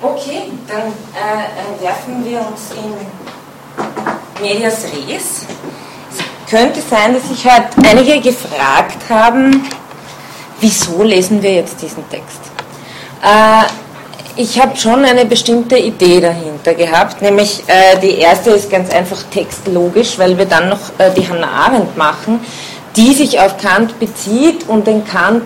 Okay, dann äh, werfen wir uns in Medias Res. Es könnte sein, dass sich halt einige gefragt haben, wieso lesen wir jetzt diesen Text? Äh, ich habe schon eine bestimmte Idee dahinter gehabt, nämlich äh, die erste ist ganz einfach textlogisch, weil wir dann noch äh, die Hannah Arendt machen, die sich auf Kant bezieht und den Kant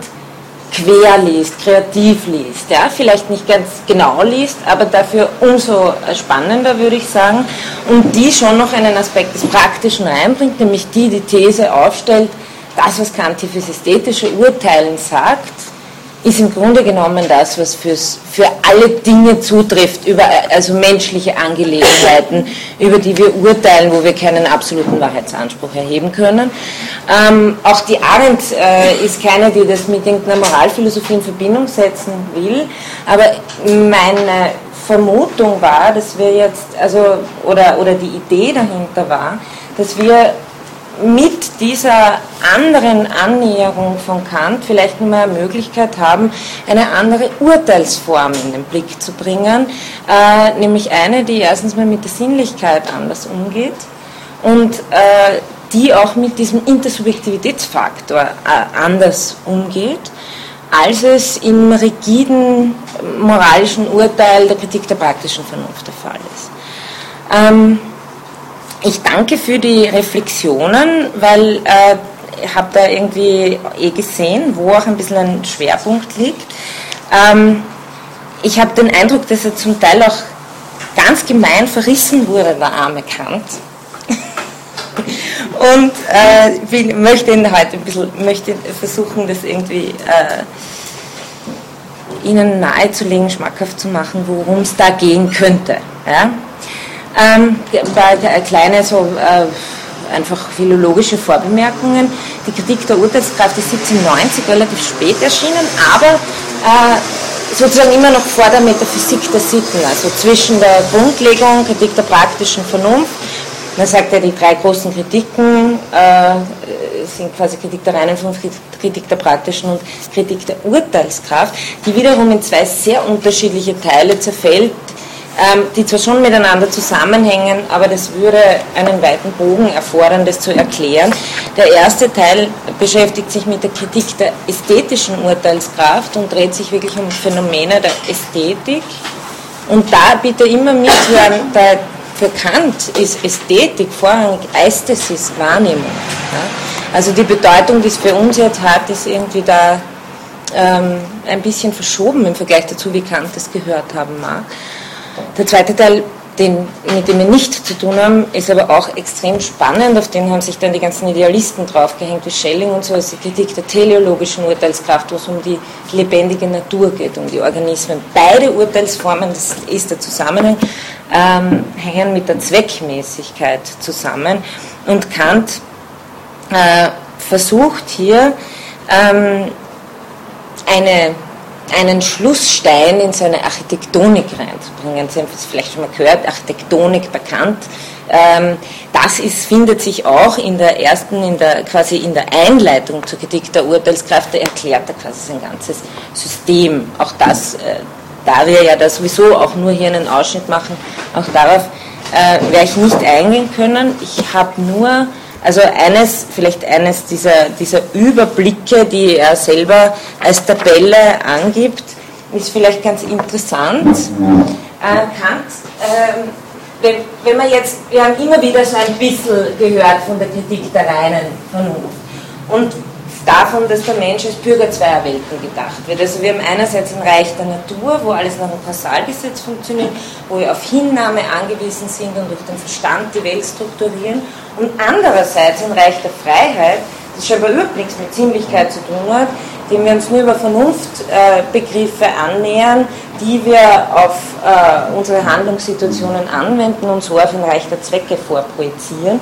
quer liest, kreativ liest, ja, vielleicht nicht ganz genau liest, aber dafür umso spannender, würde ich sagen, und die schon noch einen Aspekt des Praktischen reinbringt, nämlich die die These aufstellt, das, was Kant hier fürs ästhetische Urteilen sagt, ist im Grunde genommen das, was fürs, für alle Dinge zutrifft, über, also menschliche Angelegenheiten, über die wir urteilen, wo wir keinen absoluten Wahrheitsanspruch erheben können. Ähm, auch die Arendt äh, ist keine, die das mit irgendeiner Moralphilosophie in Verbindung setzen will, aber meine Vermutung war, dass wir jetzt, also, oder, oder die Idee dahinter war, dass wir mit dieser anderen Annäherung von Kant vielleicht mal eine Möglichkeit haben, eine andere Urteilsform in den Blick zu bringen, äh, nämlich eine, die erstens mal mit der Sinnlichkeit anders umgeht und äh, die auch mit diesem Intersubjektivitätsfaktor äh, anders umgeht, als es im rigiden moralischen Urteil der Kritik der praktischen Vernunft der Fall ist. Ähm, ich danke für die Reflexionen, weil äh, ich habe da irgendwie eh gesehen, wo auch ein bisschen ein Schwerpunkt liegt. Ähm, ich habe den Eindruck, dass er zum Teil auch ganz gemein verrissen wurde, der arme Kant. Und äh, will, möchte ihn heute ein bisschen, möchte versuchen, das irgendwie äh, Ihnen nahezulegen, schmackhaft zu machen, worum es da gehen könnte. Ja? Ähm, kleine so äh, einfach philologische Vorbemerkungen. Die Kritik der Urteilskraft ist 1790 relativ spät erschienen, aber äh, sozusagen immer noch vor der Metaphysik der Sitten, also zwischen der Grundlegung, Kritik der praktischen Vernunft. Man sagt ja, die drei großen Kritiken äh, sind quasi Kritik der reinen Vernunft, Kritik der praktischen und Kritik der Urteilskraft, die wiederum in zwei sehr unterschiedliche Teile zerfällt, die zwar schon miteinander zusammenhängen, aber das würde einen weiten Bogen erfordern, das zu erklären. Der erste Teil beschäftigt sich mit der Kritik der ästhetischen Urteilskraft und dreht sich wirklich um Phänomene der Ästhetik. Und da bitte immer mithören, da für Kant ist Ästhetik vorrangig Eistesis, Wahrnehmung. Also die Bedeutung, die es für uns jetzt hat, ist irgendwie da ähm, ein bisschen verschoben im Vergleich dazu, wie Kant das gehört haben mag. Der zweite Teil, den, mit dem wir nicht zu tun haben, ist aber auch extrem spannend. Auf den haben sich dann die ganzen Idealisten draufgehängt, wie Schelling und so, ist die Kritik der teleologischen Urteilskraft, wo es um die lebendige Natur geht, um die Organismen. Beide Urteilsformen, das ist der Zusammenhang, ähm, hängen mit der Zweckmäßigkeit zusammen. Und Kant äh, versucht hier ähm, eine einen Schlussstein in seine Architektonik reinzubringen. Sie haben es vielleicht schon mal gehört, Architektonik bekannt. Ähm, das ist, findet sich auch in der ersten, in der, quasi in der Einleitung zur Kritik der Urteilskraft, erklärt er quasi sein ganzes System. Auch das, äh, da wir ja da sowieso auch nur hier einen Ausschnitt machen, auch darauf äh, werde ich nicht eingehen können. Ich habe nur also eines, vielleicht eines dieser, dieser Überblicke, die er selber als Tabelle angibt, ist vielleicht ganz interessant. Äh, Kant, äh, wenn, wenn man jetzt, wir haben immer wieder so ein bisschen gehört von der Kritik der reinen Vernunft. Und davon, dass der Mensch als Bürger zweier Welten gedacht wird. Also wir haben einerseits ein Reich der Natur, wo alles nach einem Kausalgesetz funktioniert, wo wir auf Hinnahme angewiesen sind und durch den Verstand die Welt strukturieren. Und andererseits ein Reich der Freiheit, das scheinbar überhaupt nichts mit Sinnlichkeit zu tun hat, dem wir uns nur über Vernunftbegriffe annähern, die wir auf äh, unsere Handlungssituationen anwenden und so auf ein Reich der Zwecke vorprojizieren.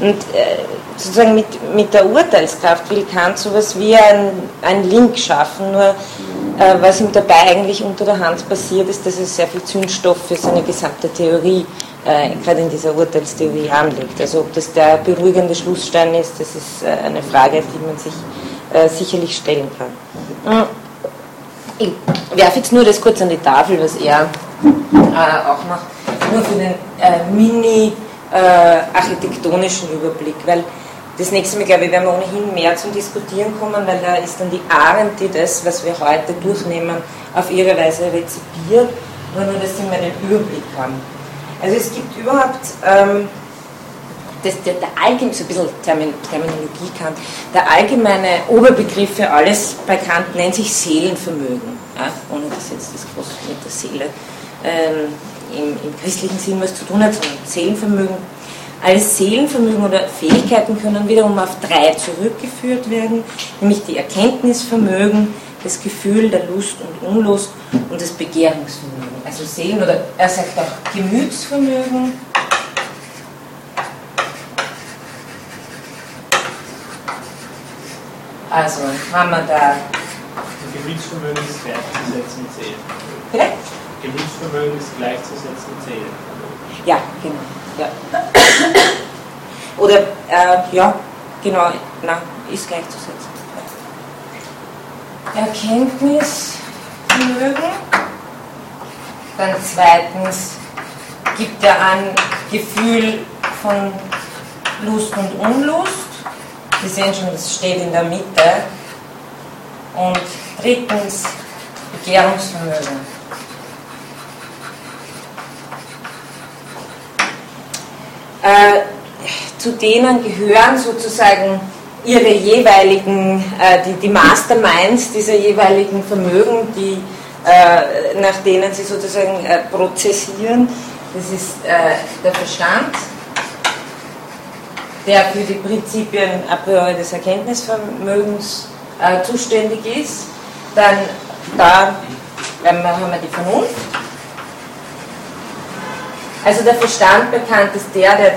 Und äh, sozusagen mit, mit der Urteilskraft will Kant sowas wie ein, ein Link schaffen, nur äh, was ihm dabei eigentlich unter der Hand passiert ist, dass es sehr viel Zündstoff für seine gesamte Theorie, äh, gerade in dieser Urteilstheorie, anlegt. Also ob das der beruhigende Schlussstein ist, das ist äh, eine Frage, die man sich äh, sicherlich stellen kann. Ich werfe jetzt nur das kurz an die Tafel, was er äh, auch noch nur für den äh, mini-architektonischen äh, Überblick, weil das nächste Mal, glaube ich, werden wir ohnehin mehr zum Diskutieren kommen, weil da ist dann die Arendt, die das, was wir heute durchnehmen, auf ihre Weise rezipiert, nur, nur dass Sie mal den Überblick haben. Also es gibt überhaupt ähm, das, der, der allgemeine, so ein bisschen Termin, Terminologie kann, der allgemeine Oberbegriff für alles bei Kant nennt sich Seelenvermögen, ja, ohne dass jetzt das groß mit der Seele ähm, im, im, christlichen Sinn was zu tun hat, sondern Seelenvermögen. Alle Seelenvermögen oder Fähigkeiten können wiederum auf drei zurückgeführt werden, nämlich die Erkenntnisvermögen, das Gefühl der Lust und Unlust und das Begehrungsvermögen. Also Seelen- oder er sagt auch Gemütsvermögen, Also haben wir da. Gemütsvermögen ist gleichzusetzen mit Seelen. Bitte? Gemütsvermögen ist gleichzusetzen Seelen. Ja, genau. Ja. Oder, äh, ja, genau, na, ist gleichzusetzen. Erkenntnisvermögen. Dann zweitens gibt er ein Gefühl von Lust und Unlust. Sie sehen schon, das steht in der Mitte. Und drittens Begehrungsvermögen. Äh, zu denen gehören sozusagen ihre jeweiligen, äh, die, die Masterminds dieser jeweiligen Vermögen, die, äh, nach denen sie sozusagen äh, prozessieren. Das ist äh, der Verstand, der für die Prinzipien des Erkenntnisvermögens äh, zuständig ist. Dann da haben wir die Vernunft. Also der Verstand bekannt ist der, der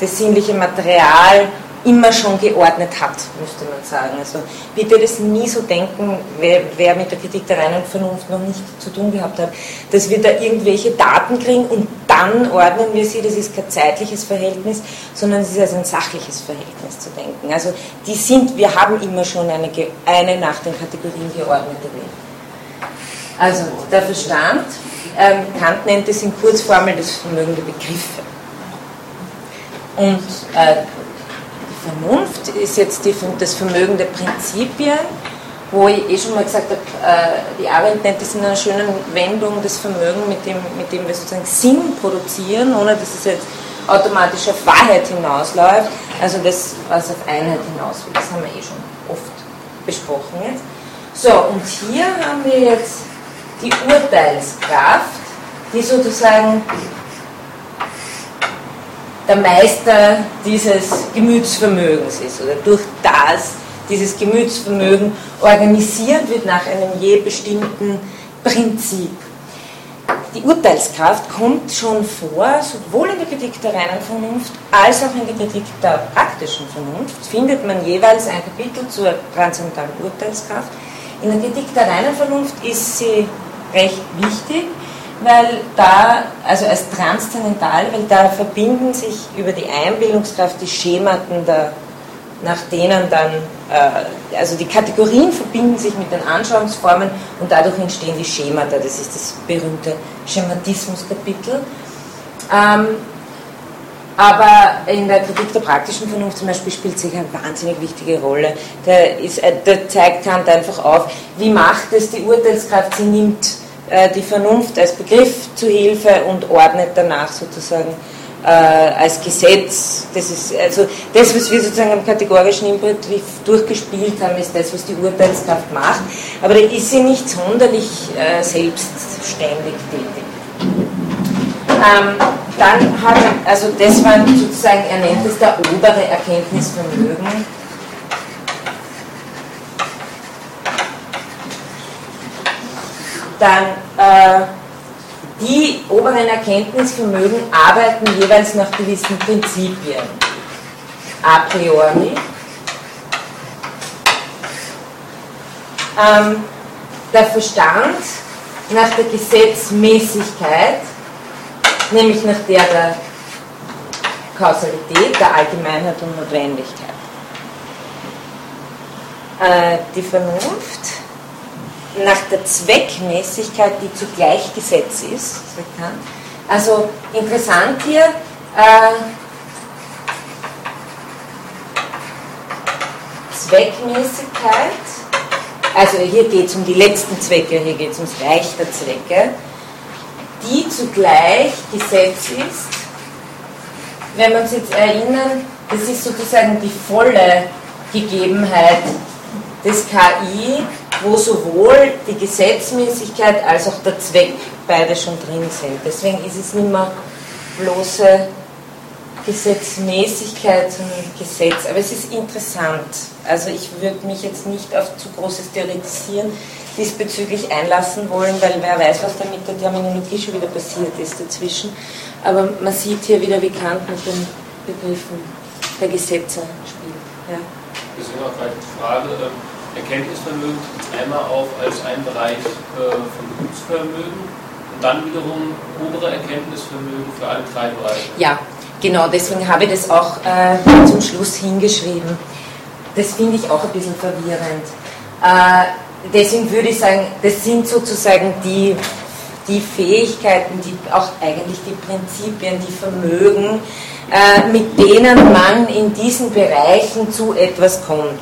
das sinnliche Material immer schon geordnet hat, müsste man sagen. Also bitte das nie so denken, wer, wer, mit der Kritik der reinen Vernunft noch nicht zu tun gehabt hat, dass wir da irgendwelche Daten kriegen und dann ordnen wir sie, das ist kein zeitliches Verhältnis, sondern es ist als ein sachliches Verhältnis zu denken. Also die sind, wir haben immer schon eine, eine nach den Kategorien geordnete Welt. Also der Verstand, ähm, Kant nennt es in Kurzformel das Vermögen der Begriffe. Und äh, Vernunft ist jetzt die, das Vermögen der Prinzipien, wo ich eh schon mal gesagt habe, äh, die Arendt nennt das in einer schönen Wendung das Vermögen, mit dem, mit dem wir sozusagen Sinn produzieren, ohne dass es jetzt automatisch auf Wahrheit hinausläuft, also das, was auf Einheit hinaus will. Das haben wir eh schon oft besprochen jetzt. So, und hier haben wir jetzt die Urteilskraft, die sozusagen der Meister dieses Gemütsvermögens ist oder durch das dieses Gemütsvermögen organisiert wird nach einem je bestimmten Prinzip. Die Urteilskraft kommt schon vor, sowohl in der Kritik der reinen Vernunft als auch in der Kritik der praktischen Vernunft, findet man jeweils ein Kapitel zur transzendentalen Urteilskraft. In der Kritik der reinen Vernunft ist sie recht wichtig, weil da, also als transzendental, weil da verbinden sich über die Einbildungskraft die Schematen der, nach denen dann, äh, also die Kategorien verbinden sich mit den Anschauungsformen und dadurch entstehen die Schemata, das ist das berühmte Schematismuskapitel. Aber in der Kritik der praktischen Vernunft zum Beispiel spielt sich eine wahnsinnig wichtige Rolle. Der, ist, äh, der zeigt Kant einfach auf, wie macht es die Urteilskraft, sie nimmt äh, die Vernunft als Begriff zu Hilfe und ordnet danach sozusagen äh, als Gesetz. Das ist also das, was wir sozusagen am kategorischen Imperativ durchgespielt haben, ist das, was die Urteilskraft macht. Aber da ist sie nicht sonderlich äh, selbstständig tätig. Ähm, dann hat also das war sozusagen, er nennt es der obere Erkenntnisvermögen dann äh, die oberen Erkenntnisvermögen arbeiten jeweils nach gewissen Prinzipien. A priori. Ähm, der Verstand nach der Gesetzmäßigkeit, nämlich nach der der Kausalität, der Allgemeinheit und Notwendigkeit. Äh, die Vernunft nach der Zweckmäßigkeit, die zugleich Gesetz ist. Also interessant hier, äh, Zweckmäßigkeit, also hier geht es um die letzten Zwecke, hier geht es ums Reich der Zwecke, die zugleich Gesetz ist. Wenn wir uns jetzt erinnern, das ist sozusagen die volle Gegebenheit des KI, wo sowohl die Gesetzmäßigkeit als auch der Zweck beide schon drin sind. Deswegen ist es nicht mehr bloße Gesetzmäßigkeit, sondern Gesetz. Aber es ist interessant. Also ich würde mich jetzt nicht auf zu großes Theoretisieren diesbezüglich einlassen wollen, weil wer weiß, was da mit der Terminologie schon wieder passiert ist dazwischen. Aber man sieht hier wieder, wie Kant mit den Begriffen der Gesetze spielt. Ja. Deswegen auch gleich die Frage, ähm, Erkenntnisvermögen einmal auf als ein Bereich äh, von Berufsvermögen und dann wiederum obere Erkenntnisvermögen für alle drei Bereiche. Ja, genau, deswegen habe ich das auch äh, zum Schluss hingeschrieben. Das finde ich auch ein bisschen verwirrend. Äh, deswegen würde ich sagen, das sind sozusagen die, die Fähigkeiten, die auch eigentlich die Prinzipien, die Vermögen, äh, mit denen man in diesen Bereichen zu etwas kommt.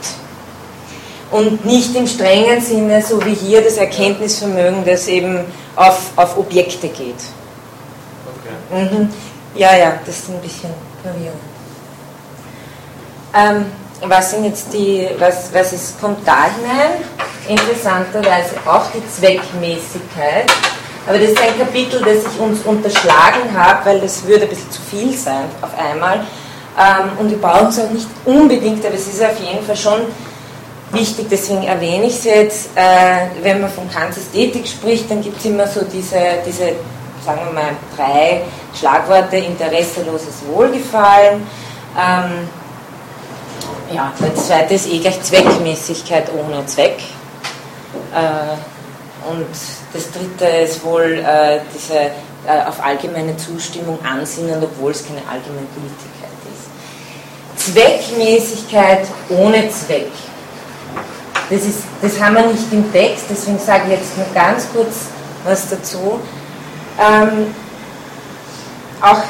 Und nicht im strengen Sinne, so wie hier das Erkenntnisvermögen, das eben auf, auf Objekte geht. Okay. Mhm. Ja, ja, das ist ein bisschen verwirrend. Ähm, was sind jetzt die, was, was ist, kommt da hinein? Interessanterweise auch die Zweckmäßigkeit. Aber das ist ein Kapitel, das ich uns unterschlagen habe, weil das würde ein bisschen zu viel sein auf einmal. Ähm, und wir brauchen es auch nicht unbedingt, aber es ist auf jeden Fall schon wichtig, deswegen erwähne ich es jetzt. Äh, wenn man von Kants Ästhetik spricht, dann gibt es immer so diese, diese, sagen wir mal, drei Schlagworte: interesseloses Wohlgefallen. Ähm, ja, das zweite ist eh gleich Zweckmäßigkeit ohne Zweck. Äh, und das dritte ist wohl äh, diese äh, auf allgemeine Zustimmung ansinnen, obwohl es keine Allgemeingültigkeit ist. Zweckmäßigkeit ohne Zweck. Das, ist, das haben wir nicht im Text, deswegen sage ich jetzt nur ganz kurz was dazu. Ähm, auch,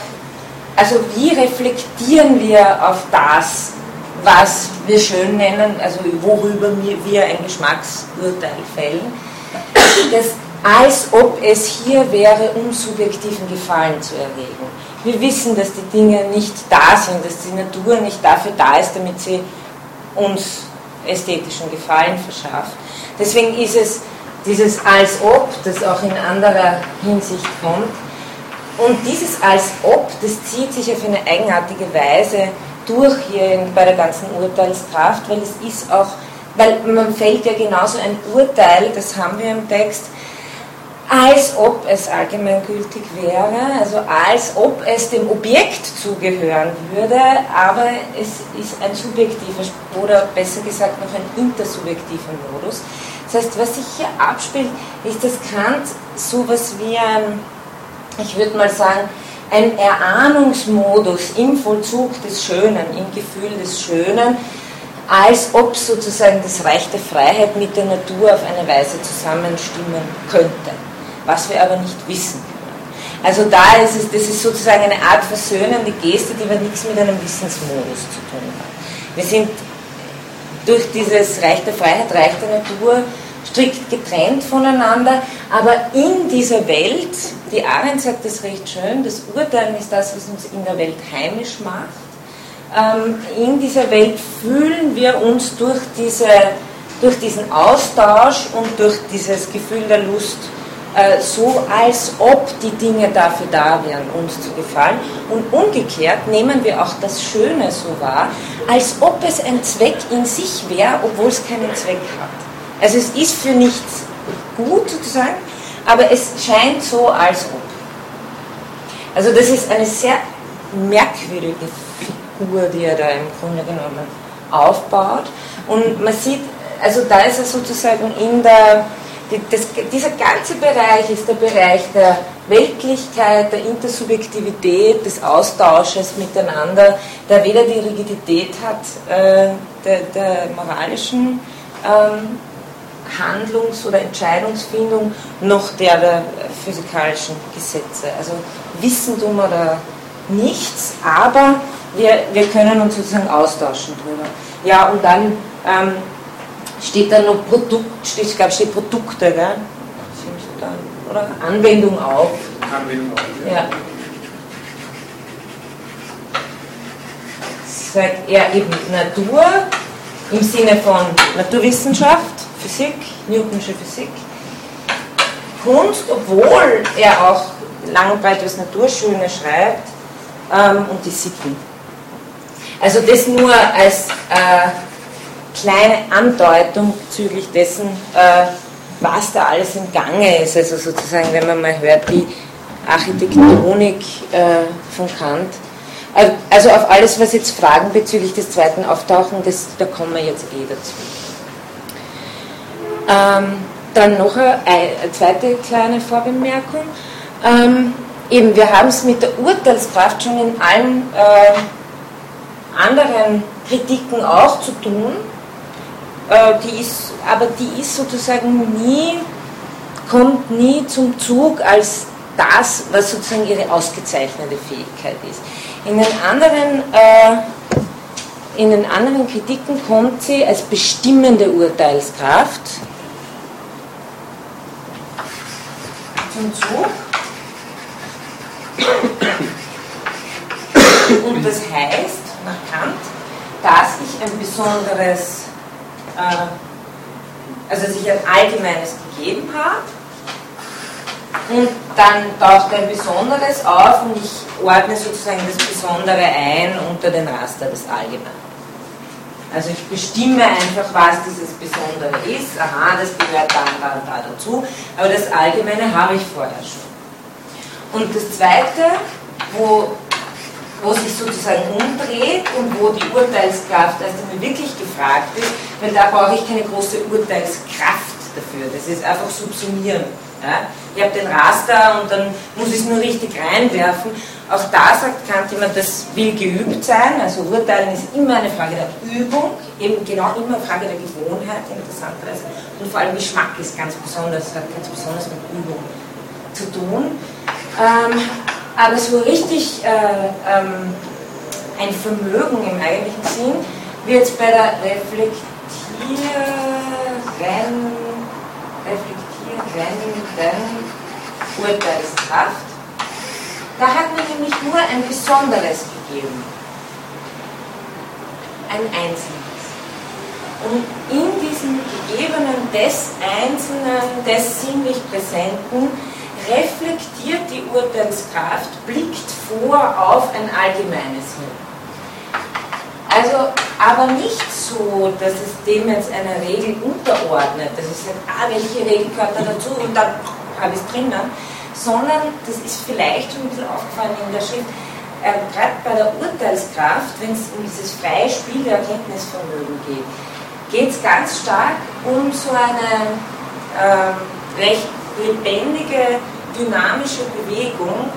also wie reflektieren wir auf das, was wir schön nennen, also worüber wir ein Geschmacksurteil fällen, das, als ob es hier wäre, um subjektiven Gefallen zu erregen. Wir wissen, dass die Dinge nicht da sind, dass die Natur nicht dafür da ist, damit sie uns ästhetischen Gefallen verschafft. Deswegen ist es dieses als ob, das auch in anderer Hinsicht kommt. Und dieses als ob, das zieht sich auf eine eigenartige Weise durch hier bei der ganzen Urteilskraft, weil es ist auch, weil man fällt ja genauso ein Urteil, das haben wir im Text, als ob es allgemeingültig wäre, also als ob es dem Objekt zugehören würde, aber es ist ein subjektiver oder besser gesagt noch ein intersubjektiver Modus. Das heißt, was sich hier abspielt, ist, dass Kant sowas wie ein, ich würde mal sagen, ein Erahnungsmodus im Vollzug des Schönen, im Gefühl des Schönen, als ob sozusagen das Reich der Freiheit mit der Natur auf eine Weise zusammenstimmen könnte was wir aber nicht wissen. Also da ist es, das ist sozusagen eine Art versöhnende Geste, die aber nichts mit einem Wissensmodus zu tun hat. Wir sind durch dieses Reich der Freiheit, Reich der Natur strikt getrennt voneinander, aber in dieser Welt, die Arendt sagt das recht schön, das Urteilen ist das, was uns in der Welt heimisch macht. Ähm, in dieser Welt fühlen wir uns durch, diese, durch diesen Austausch und durch dieses Gefühl der Lust äh, so, als ob die Dinge dafür da wären, uns zu gefallen. Und umgekehrt nehmen wir auch das Schöne so wahr, als ob es ein Zweck in sich wäre, obwohl es keinen Zweck hat. Also es ist für nichts gut sozusagen, aber es scheint so, als ob. Also das ist eine sehr merkwürdige Figur, die er da im Grunde genommen aufbaut. Und man sieht, also da ist er sozusagen in der die, das, dieser ganze Bereich ist der Bereich der Weltlichkeit, der Intersubjektivität, des Austausches miteinander, der weder die Rigidität hat äh, der, der, moralischen ähm, Handlungs- oder Entscheidungsfindung noch der der physikalischen Gesetze. Also wissen tun wir da nichts, aber wir, wir können uns sozusagen austauschen drüber. Ja, und dann ähm, steht da noch Produkt, steht, ich glaube, steht Produkte, gell? oder Anwendung auf. Anwendung auf, ja. ja. Sagt er eben Natur im Sinne von Naturwissenschaft, Physik, Newtonsche Physik. Kunst, obwohl er auch lang und breit was Naturschöne schreibt, ähm, und die Sitten. Also das nur als äh, kleine Andeutung bezüglich dessen, äh, was da alles im Gange ist. Also sozusagen, wenn man mal hört, die Architektonik äh, von Kant. Äh, also auf alles, was jetzt Fragen bezüglich des zweiten auftauchen, das, da kommen wir jetzt eh dazu. Ähm, dann noch eine, zweite kleine Vorbemerkung. Ähm, eben, wir haben es mit der Urteilskraft schon in allen äh, anderen Kritiken auch zu tun. Äh, die ist, aber die ist sozusagen nie, kommt nie zum Zug als das, was sozusagen ihre ausgezeichnete Fähigkeit ist. In den anderen, äh, in den anderen Kritiken kommt sie als bestimmende Urteilskraft zum Zug. Und das heißt, nach Kant, dass ich ein besonderes, äh, also dass ich ein allgemeines gegeben habe und dann taucht ein Besonderes auf und ich ordne sozusagen das Besondere ein unter den Raster des Allgemeinen. Also ich bestimme einfach, was dieses Besondere ist. Aha, das gehört da und da und da dazu. Aber das Allgemeine habe ich vorher schon. Und das Zweite, wo wo sich sozusagen umdreht und wo die Urteilskraft erst einmal wirklich gefragt ist, weil da brauche ich keine große Urteilskraft dafür. Das ist einfach subsumieren. Ja? Ich habe den Raster und dann muss ich es nur richtig reinwerfen. Auch da sagt Kant immer, das will geübt sein. Also Urteilen ist immer eine Frage der Übung, eben genau immer eine Frage der Gewohnheit, interessanterweise. Und vor allem Geschmack ist ganz besonders, hat ganz besonders mit Übung zu tun. Ähm, aber so richtig äh, ähm, ein Vermögen im eigentlichen Sinn wird es bei der Reflektieren, reflektierenden Urteilskraft. Da hat mir nämlich nur ein Besonderes gegeben. Ein Einzelnes. Und in diesem Gegebenen des Einzelnen, des sinnlich Präsenten, reflektiert die Urteilskraft, blickt vor auf ein allgemeines hin. Also, aber nicht so, dass es dem jetzt eine Regel unterordnet, dass es sagt, ah, welche Regel gehört da dazu und dann habe ich es drinnen, sondern das ist vielleicht schon ein bisschen aufgefallen in der Schrift, äh, gerade bei der Urteilskraft, wenn es um dieses freie Spiel der Erkenntnisvermögen geht, geht es ganz stark um so eine äh, recht lebendige dynamische Bewegung,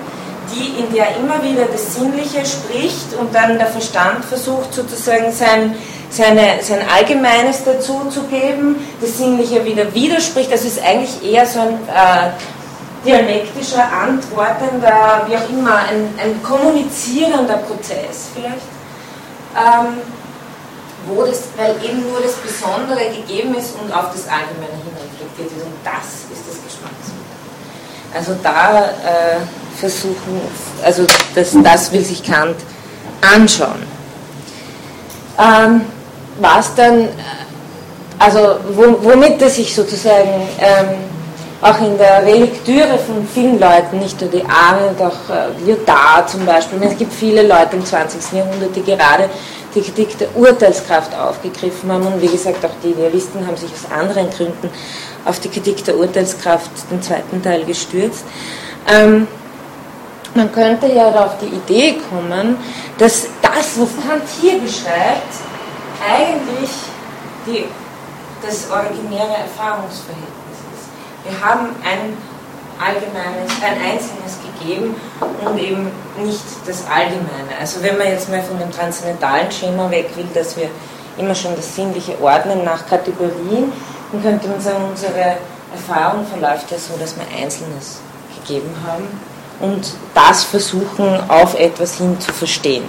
die in der immer wieder das Sinnliche spricht und dann der Verstand versucht sozusagen sein, seine, sein Allgemeines dazu zu geben, das Sinnliche wieder widerspricht. Das ist eigentlich eher so ein äh, dialektischer, antwortender, wie auch immer, ein, ein kommunizierender Prozess vielleicht. Ähm, wo das, weil eben nur das Besondere gegeben ist und auf das Allgemeine hin reflektiert ist. Und das ist das Geschmacksmittel. Also da äh, versuchen, also das, das will sich Kant anschauen. Ähm, was dann, äh, also womit er sich sozusagen ähm, auch in der Relektüre von vielen Leuten, nicht nur die Arendt, auch äh, Lyotard zum Beispiel, es gibt viele Leute im 20. Jahrhundert, die gerade die Kritik der Urteilskraft aufgegriffen haben und wie gesagt auch die Idealisten haben sich aus anderen Gründen auf die Kritik der Urteilskraft, den zweiten Teil, gestürzt. Ähm, man könnte ja auf die Idee kommen, dass das, was Kant hier beschreibt, eigentlich die, das originäre Erfahrungsverhältnis ist. Wir haben ein allgemeines, ein einzelnes gegeben und eben nicht das Allgemeine. Also wenn man jetzt mal von dem transzendentalen Schema weg will, dass wir immer schon das Sinnliche ordnen nach Kategorien, dann könnte man sagen, unsere Erfahrung verläuft ja so, dass wir Einzelnes gegeben haben und das versuchen, auf etwas hin zu verstehen.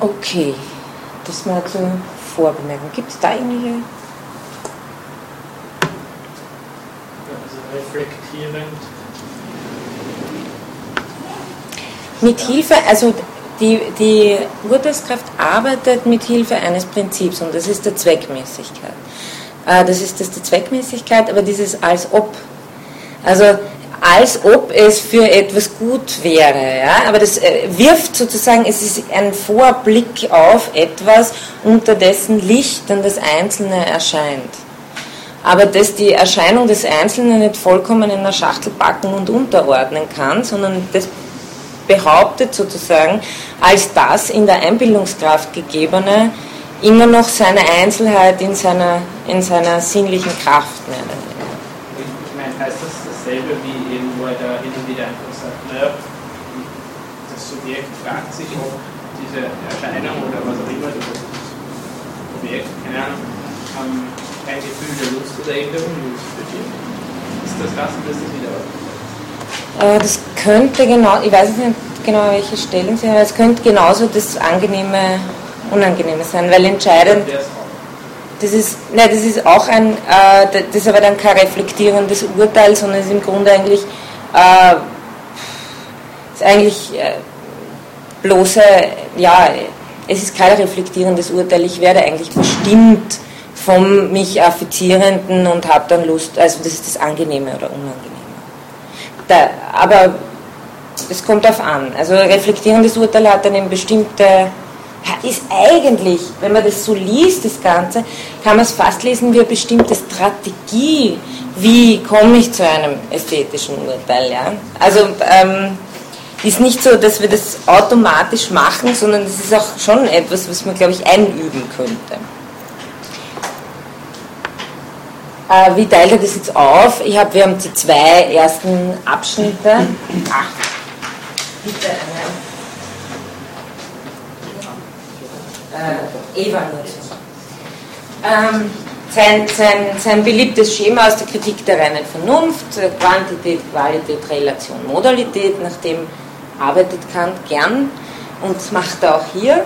Okay, das mal zur Vorbemerkung. Gibt es da irgendwelche? Also reflektierend. Mit Hilfe, also die, die Urteilskraft arbeitet mit Hilfe eines Prinzips und das ist der Zweckmäßigkeit. Äh, das ist das die Zweckmäßigkeit, aber dieses als ob. Also als ob es für etwas gut wäre. Ja? Aber das äh, wirft sozusagen, es ist ein Vorblick auf etwas, unter dessen Licht dann das Einzelne erscheint. Aber dass die Erscheinung des Einzelnen nicht vollkommen in einer Schachtel packen und unterordnen kann, sondern das behauptet sozusagen, als das in der Einbildungskraft gegebene immer noch seine Einzelheit in seiner, in seiner sinnlichen Kraft mehr Ich meine, heißt das dasselbe wie eben, wo er da hin und wieder einfach sagt, naja, das Subjekt fragt sich, ob diese Erscheinung oder was auch immer, das Objekt, keine Ahnung, ähm, ein Gefühl der Lust oder eben der Unlust bedient. Ist das das und das ist wieder was? Äh, das könnte genau, ich weiß nicht genau, welche Stellen Sie haben, es könnte genauso das angenehme, unangenehme sein, weil entscheidend, das ist, nein, das ist auch ein, äh, das ist aber dann kein reflektierendes Urteil, sondern es ist im Grunde eigentlich, äh, ist eigentlich äh, bloße, ja, es ist kein reflektierendes Urteil, ich werde eigentlich bestimmt vom mich Affizierenden und habe dann Lust, also das ist das Angenehme oder Unangenehme. Da, aber es kommt darauf an. Also reflektierendes Urteil hat dann eine bestimmte, ist eigentlich, wenn man das so liest, das Ganze, kann man es fast lesen wie eine bestimmte Strategie, wie komme ich zu einem ästhetischen Urteil. Ja? Also ähm, ist nicht so, dass wir das automatisch machen, sondern es ist auch schon etwas, was man, glaube ich, einüben könnte. Äh, wie teilt er das jetzt auf? Ich hab, wir haben die zwei ersten Abschnitte. Ach, bitte eine äh, Evaluation. Ähm, sein, sein, sein beliebtes Schema aus der Kritik der reinen Vernunft, äh, Quantität, Qualität, Relation, Modalität, nach dem arbeitet Kant gern und das macht er auch hier.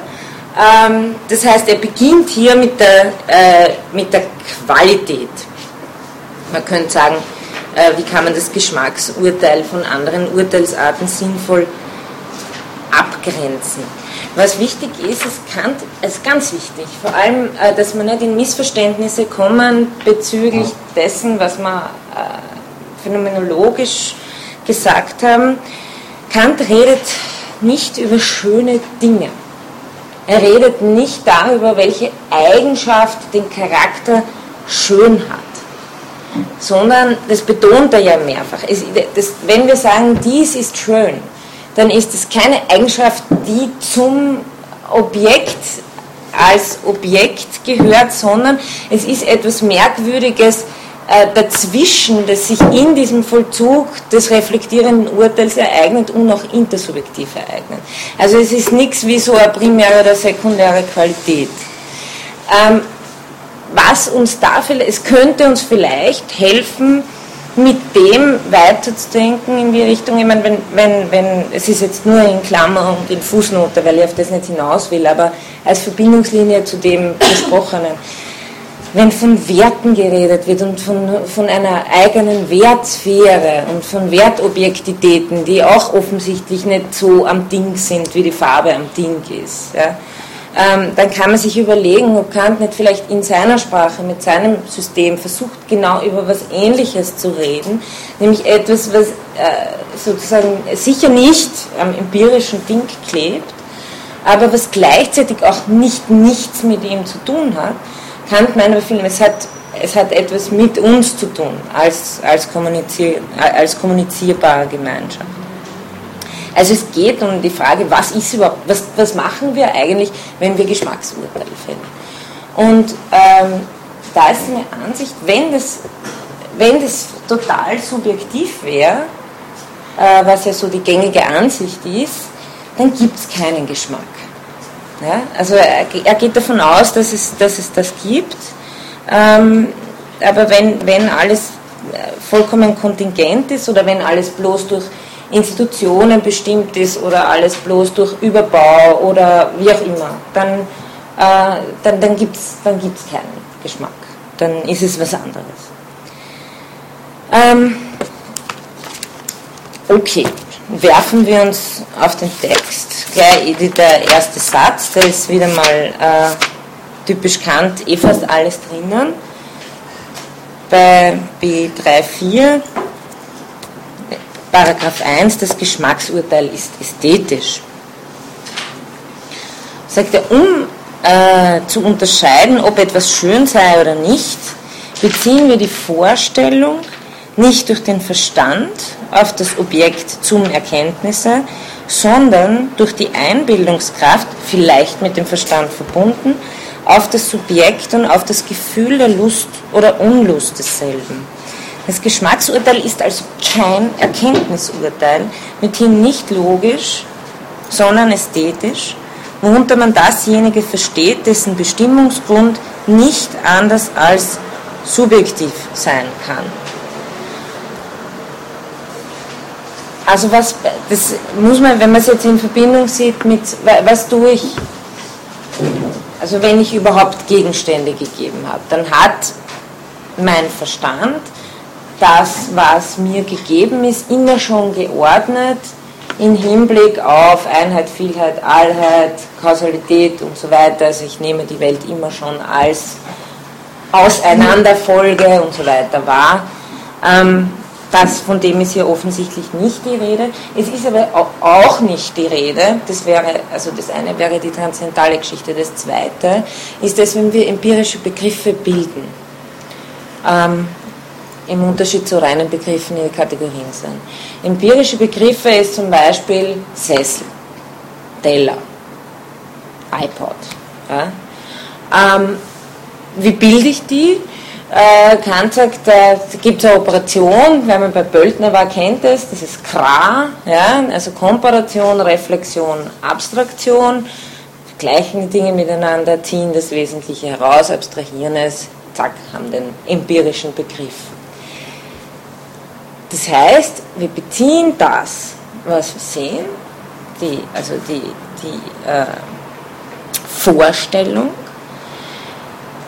Ähm, das heißt, er beginnt hier mit der, äh, mit der Qualität. Man könnte sagen, äh, wie kann man das Geschmacksurteil von anderen Urteilsarten sinnvoll abgrenzen. Was wichtig ist, es Kant ist ganz wichtig, vor allem, äh, dass man nicht in Missverständnisse kommen bezüglich dessen, was wir äh, phänomenologisch gesagt haben. Kant redet nicht über schöne Dinge. Er redet nicht darüber, welche Eigenschaft den Charakter schön hat sondern das betont er ja mehrfach. Es, das, wenn wir sagen, dies ist schön, dann ist es keine Eigenschaft, die zum Objekt als Objekt gehört, sondern es ist etwas Merkwürdiges äh, dazwischen, das sich in diesem Vollzug des reflektierenden Urteils ereignet und auch intersubjektiv ereignet. Also es ist nichts wie so eine primäre oder sekundäre Qualität. Ähm, was uns da vielleicht, es könnte uns vielleicht helfen, mit dem weiterzudenken in die Richtung, ich meine, wenn, wenn, wenn, es ist jetzt nur in Klammer und in Fußnote, weil ich auf das nicht hinaus will, aber als Verbindungslinie zu dem Gesprochenen, wenn von Werten geredet wird und von, von einer eigenen Wertsphäre und von Wertobjektitäten, die auch offensichtlich nicht so am Ding sind, wie die Farbe am Ding ist, ja, ähm, dann kann man sich überlegen, ob Kant nicht vielleicht in seiner Sprache, mit seinem System versucht, genau über was Ähnliches zu reden, nämlich etwas, was äh, sozusagen sicher nicht am empirischen Ding klebt, aber was gleichzeitig auch nicht nichts mit ihm zu tun hat. Kant meint aber viel, es hat, es hat etwas mit uns zu tun, als, als, kommunizier, als kommunizierbare Gemeinschaft. Also es geht um die Frage, was ist überhaupt, was, was machen wir eigentlich, wenn wir Geschmacksurteile fällen. Und ähm, da ist meine Ansicht, wenn das, wenn das total subjektiv wäre, äh, was ja so die gängige Ansicht ist, dann gibt es keinen Geschmack. Ja? Also er, er, geht davon aus, dass es, dass es das gibt, ähm, aber wenn, wenn alles vollkommen kontingent ist oder wenn alles bloß durch Institutionen bestimmt ist oder alles bloß durch Überbau oder wie auch immer, dann, äh, dann, dann gibt es dann gibt's keinen Geschmack. Dann ist es was anderes. Ähm, okay, werfen wir uns auf den Text. Gleich der erste Satz, der ist wieder mal äh, typisch Kant, eh fast alles drinnen. Bei B34 Paragraph 1, das Geschmacksurteil ist ästhetisch. Sagt er, um äh, zu unterscheiden, ob etwas schön sei oder nicht, beziehen wir die Vorstellung nicht durch den Verstand auf das Objekt zum Erkenntnisse, sondern durch die Einbildungskraft, vielleicht mit dem Verstand verbunden, auf das Subjekt und auf das Gefühl der Lust oder Unlust desselben. Das Geschmacksurteil ist also kein Erkenntnisurteil, mithin nicht logisch, sondern ästhetisch, worunter man dasjenige versteht, dessen Bestimmungsgrund nicht anders als subjektiv sein kann. Also was, das muss man, wenn man es jetzt in Verbindung sieht mit, was tue ich, also wenn ich überhaupt Gegenstände gegeben habe, dann hat mein Verstand das, was mir gegeben ist, immer schon geordnet im Hinblick auf Einheit, Vielheit, Allheit, Kausalität und so weiter. Also ich nehme die Welt immer schon als Auseinanderfolge und so weiter wahr. Ähm, das, von dem ist hier offensichtlich nicht die Rede. Es ist aber auch nicht die Rede, das wäre, also das eine wäre die transzendentale Geschichte, das zweite ist das, wenn wir empirische Begriffe bilden. Ähm, im Unterschied zu reinen Begriffen, die Kategorien sind. Empirische Begriffe ist zum Beispiel Sessel, Teller, iPod. Ja? Ähm, wie bilde ich die? Äh, Kant sagt, äh, gibt es eine Operation, wenn man bei Böltner war, kennt es, das ist KRA, ja? also Komparation, Reflexion, Abstraktion, gleichen Dinge miteinander, ziehen das Wesentliche heraus, abstrahieren es, zack, haben den empirischen Begriff. Das heißt, wir beziehen das, was wir sehen, die, also die, die äh, Vorstellung,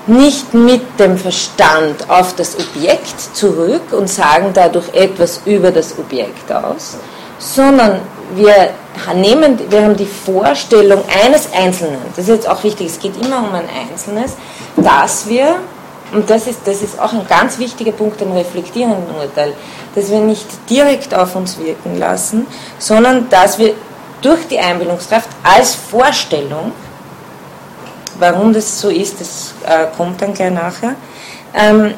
nicht mit dem Verstand auf das Objekt zurück und sagen dadurch etwas über das Objekt aus, sondern wir nehmen, wir haben die Vorstellung eines Einzelnen, das ist jetzt auch wichtig, es geht immer um ein Einzelnes, dass wir und das ist, das ist auch ein ganz wichtiger Punkt im reflektierenden Urteil, dass wir nicht direkt auf uns wirken lassen, sondern dass wir durch die Einbildungskraft als Vorstellung, warum das so ist, das äh, kommt dann gleich nachher, ähm,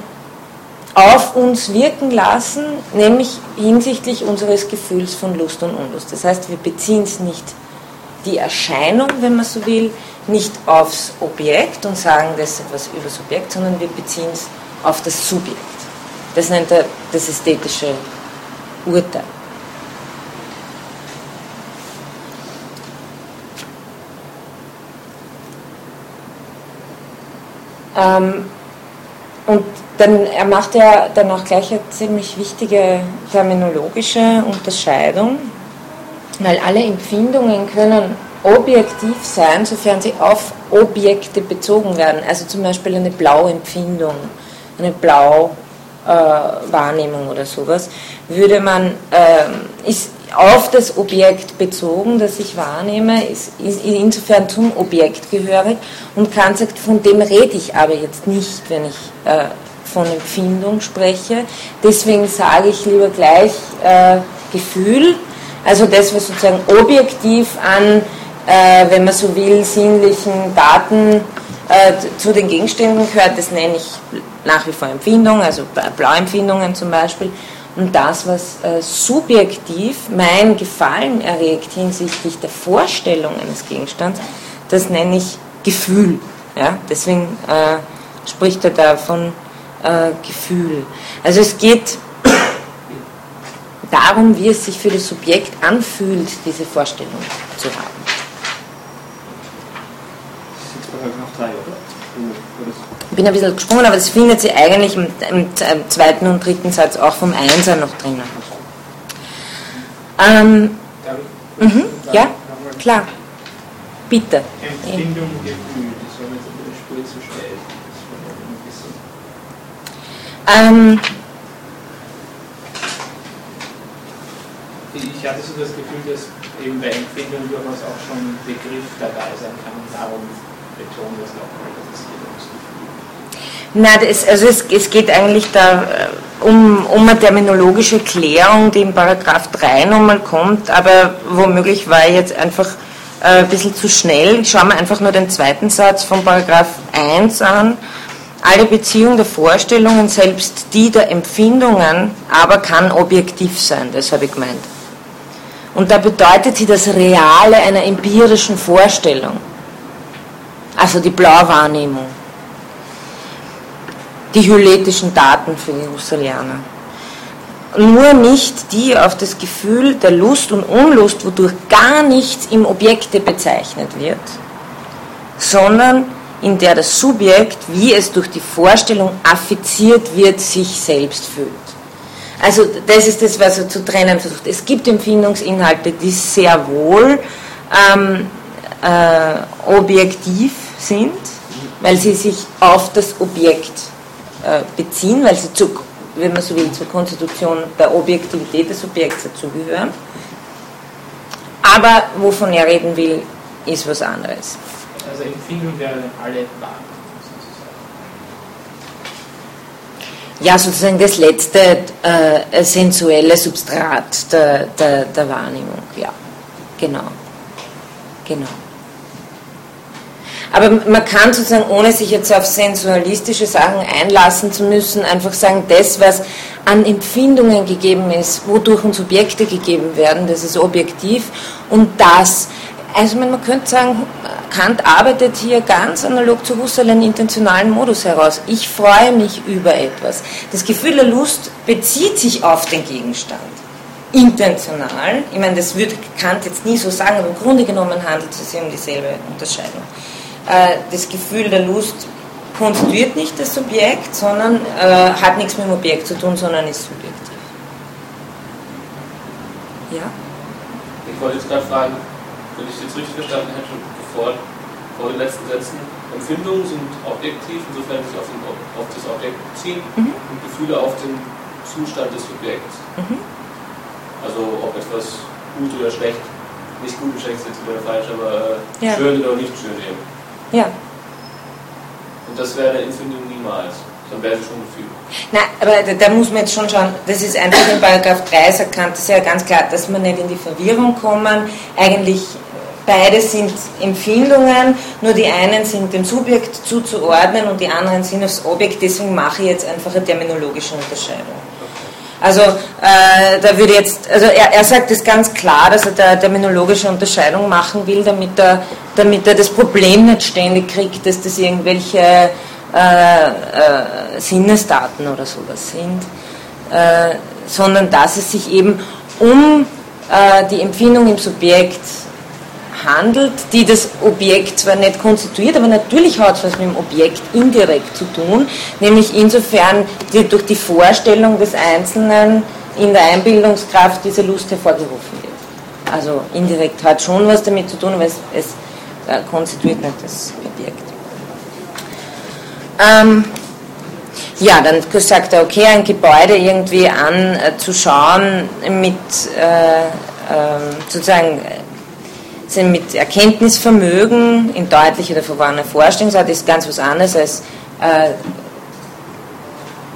auf uns wirken lassen, nämlich hinsichtlich unseres Gefühls von Lust und Unlust. Das heißt, wir beziehen es nicht die Erscheinung, wenn man so will, nicht aufs Objekt und sagen, das ist etwas über das Objekt, sondern wir beziehen es auf das Subjekt. Das nennt er das ästhetische Urteil. Ähm, und dann, er macht ja dann auch gleich eine ziemlich wichtige terminologische Unterscheidung, weil alle Empfindungen können objektiv sein, sofern sie auf Objekte bezogen werden. Also zum Beispiel eine Blauempfindung, eine Blau-Wahrnehmung äh, oder sowas, würde man, äh, ist auf das Objekt bezogen, das ich wahrnehme, ist, ist insofern zum Objekt gehörig und Kant sagt, von dem rede ich aber jetzt nicht, wenn ich äh, von Empfindung spreche. Deswegen sage ich lieber gleich äh, Gefühl, also das, was sozusagen objektiv an äh, wenn man so will, sinnlichen Daten äh, zu den Gegenständen gehört. Das nenne ich nach wie vor Empfindung, also Blauempfindungen zum Beispiel. Und das, was äh, subjektiv mein Gefallen erregt hinsichtlich der Vorstellung eines Gegenstands, das nenne ich Gefühl. Ja? Deswegen äh, spricht er da von äh, Gefühl. Also es geht darum, wie es sich für das Subjekt anfühlt, diese Vorstellung zu haben. Ich bin ein bisschen gesprungen, aber das findet sie eigentlich im, im zweiten und dritten Satz auch vom Einser noch drinnen. Ähm, mhm, ja, klar. Bitte. Empfindung, Gefühl, das war mir jetzt der Spur zu schnell. Ähm, ich hatte so das Gefühl, dass eben bei Empfindung durchaus auch schon Begriff dabei sein kann und darum betont das nochmal, dass es hier Nein, das, also es, es, geht eigentlich da äh, um, um eine terminologische Klärung, die in Paragraph 3 nochmal kommt, aber womöglich war ich jetzt einfach äh, ein bisschen zu schnell. Schauen wir einfach nur den zweiten Satz von Paragraph 1 an. Alle Beziehung der Vorstellungen, selbst die der Empfindungen, aber kann objektiv sein, das habe ich gemeint. Und da bedeutet sie das Reale einer empirischen Vorstellung, also die Blauwahrnehmung, die hyletischen Daten für die Husserlianer. Nur nicht die auf das Gefühl der Lust und Unlust, wodurch gar nichts im Objekte bezeichnet wird, sondern in der das Subjekt, wie es durch die Vorstellung affiziert wird, sich selbst fühlt. Also das ist das, was er zu trennen versucht. Es gibt Empfindungsinhalte, die sehr wohl ähm, äh, objektiv sind, weil sie sich auf das Objekt beziehen, weil sie, zu, wenn man so will, zur Konstitution der Objektivität des Objekts dazugehören. Aber wovon er reden will, ist was anderes. Also Empfindung wäre alle wahr. Ja, sozusagen das letzte äh, sensuelle Substrat der, der, der Wahrnehmung, ja, genau, genau. Aber man kann sozusagen, ohne sich jetzt auf sensualistische Sachen einlassen zu müssen, einfach sagen, das, was an Empfindungen gegeben ist, wodurch uns Objekte gegeben werden, das ist objektiv und das, also man könnte sagen, Kant arbeitet hier ganz analog zu Husserl einen intentionalen Modus heraus. Ich freue mich über etwas. Das Gefühl der Lust bezieht sich auf den Gegenstand. Intentional, ich meine, das würde Kant jetzt nie so sagen, aber im Grunde genommen handelt es sich um dieselbe Unterscheidung. Äh, das Gefühl der Lust konstituiert nicht das Subjekt, sondern äh, hat nichts mit dem Objekt zu tun, sondern ist subjektiv. Ja? Ich wollte jetzt gerade fragen, wenn ich jetzt richtig verstanden hätte, vor, vor den letzten Sätzen, Empfindungen sind objektiv, insofern sie sich auf, den, auf das Objekt beziehen mhm. und Gefühle auf den Zustand des Subjekts. Mhm. Also ob etwas gut oder schlecht, nicht gut und schlecht ist jetzt wieder falsch, aber äh, ja. schön oder nicht schön eben. Ja. Und das wäre eine Empfindung niemals. Dann wäre sie schon Gefühl. Nein, aber da, da, muss man jetzt schon schauen, das ist einfach in Paragraph 3 sagt Kant, das ist ja ganz klar, dass man nicht in die Verwirrung kommen. Eigentlich Beide sind Empfindungen, nur die einen sind dem Subjekt zuzuordnen und die anderen sind aufs Objekt. Deswegen mache ich jetzt einfach eine terminologische Unterscheidung. Also äh, da würde jetzt, also er, er sagt es ganz klar, dass er da terminologische Unterscheidung machen will, damit er, damit er das Problem nicht ständig kriegt, dass das irgendwelche äh, äh, Sinnesdaten oder sowas sind, äh, sondern dass es sich eben um äh, die Empfindung im Subjekt handelt, die das Objekt zwar nicht konstituiert, aber natürlich hat es was mit dem Objekt indirekt zu tun, nämlich insofern die durch die Vorstellung des Einzelnen in der Einbildungskraft diese Lust hervorgerufen wird. Also indirekt hat schon was damit zu tun, aber es, es äh, konstituiert nicht das Objekt. Ähm, ja, dann sagt er, okay, ein Gebäude irgendwie anzuschauen äh, mit äh, ähm, sozusagen sind mit Erkenntnisvermögen in deutlicher oder verworrener Vorstellungsart ist ganz was anderes als äh,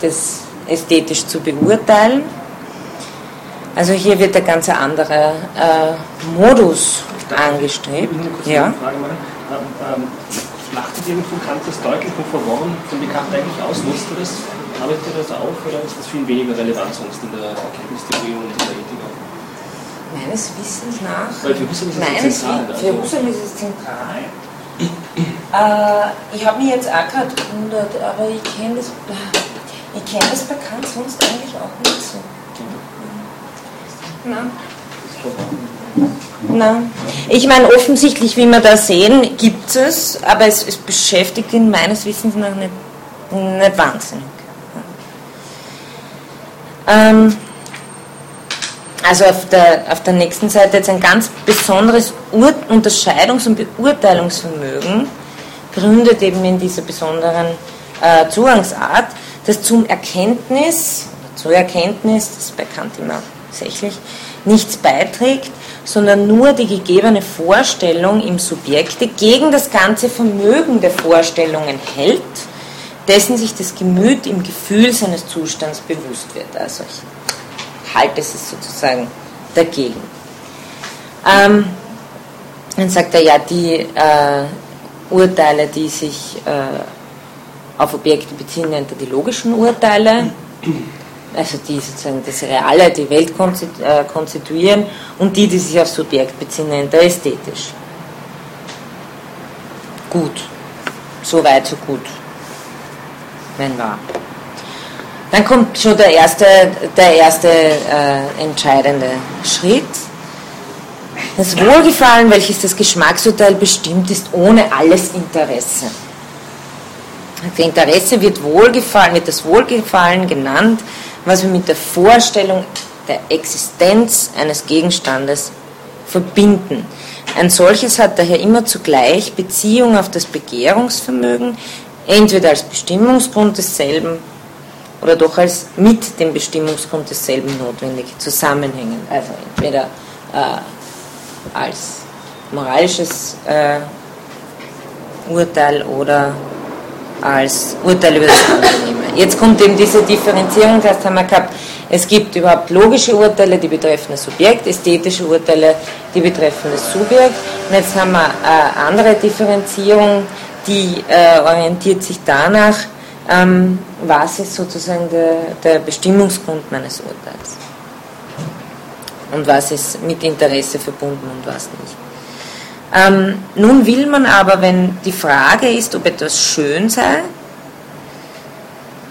das ästhetisch zu beurteilen. Also hier wird ein ganz anderer äh, Modus angestrebt. Ja. Ähm, ähm, macht ihr von Kant das deutlich und verworren von Kant eigentlich aus? Nutzt ihr das? Arbeitet ihr das auf oder ist das viel weniger relevant sonst in der Erkenntnistheorie und in der Ethik? Meines Wissens nach. Weil für Husserl ist es meines zentral. Für Also, Husserl ist es zentral. Äh, ich habe mich jetzt auch gerade gewundert, aber ich kenne das, ich kenn das bei Kant sonst eigentlich auch nicht so. Nein. Nein. Ich meine, offensichtlich, wie wir da sehen, gibt es, aber es, es beschäftigt ihn meines Wissens nach nicht nicht wahnsinnig. Ähm, also auf der, auf der nächsten Seite jetzt ein ganz besonderes Ur Unterscheidungs- und Beurteilungsvermögen, gründet eben in dieser besonderen äh, Zugangsart, das zum Erkenntnis, zur Erkenntnis, das ist bekannt immer tatsächlich, nichts beiträgt, sondern nur die gegebene Vorstellung im Subjekte gegen das ganze Vermögen der Vorstellungen hält, dessen sich das Gemüt im Gefühl seines Zustands bewusst wird. Also ich halte es sozusagen dagegen. Ähm, dann sagt er ja, die äh, Urteile, die sich äh, auf Objekte beziehen, nennt er die logischen Urteile also die sozusagen das Reale, die Welt äh, konstituieren und die, die sich aufs Subjekt beziehen, nennt er ästhetisch. Gut, so weit, so gut, wenn wahr. Dann kommt schon der erste, der erste äh, entscheidende Schritt. Das Wohlgefallen, welches das Geschmacksurteil bestimmt, ist ohne alles Interesse. Das Interesse wird Wohlgefallen, wird das Wohlgefallen genannt, was wir mit der Vorstellung der Existenz eines Gegenstandes verbinden. Ein solches hat daher immer zugleich Beziehung auf das Begehrungsvermögen, entweder als Bestimmungsgrund desselben oder doch als mit dem Bestimmungsgrund desselben notwendig zusammenhängen. Also entweder äh, als moralisches äh, Urteil oder als Urteil über das Angenehme. Jetzt kommt eben diese Differenzierung, das haben wir gehabt, es gibt überhaupt logische Urteile, die betreffen das Subjekt, ästhetische Urteile, die betreffen das Subjekt. Und jetzt haben wir eine andere Differenzierung, die äh, orientiert sich danach, ähm, was ist sozusagen der, der Bestimmungsgrund meines Urteils und was ist mit Interesse verbunden und was nicht. Ähm, nun will man aber, wenn die Frage ist, ob etwas schön sei,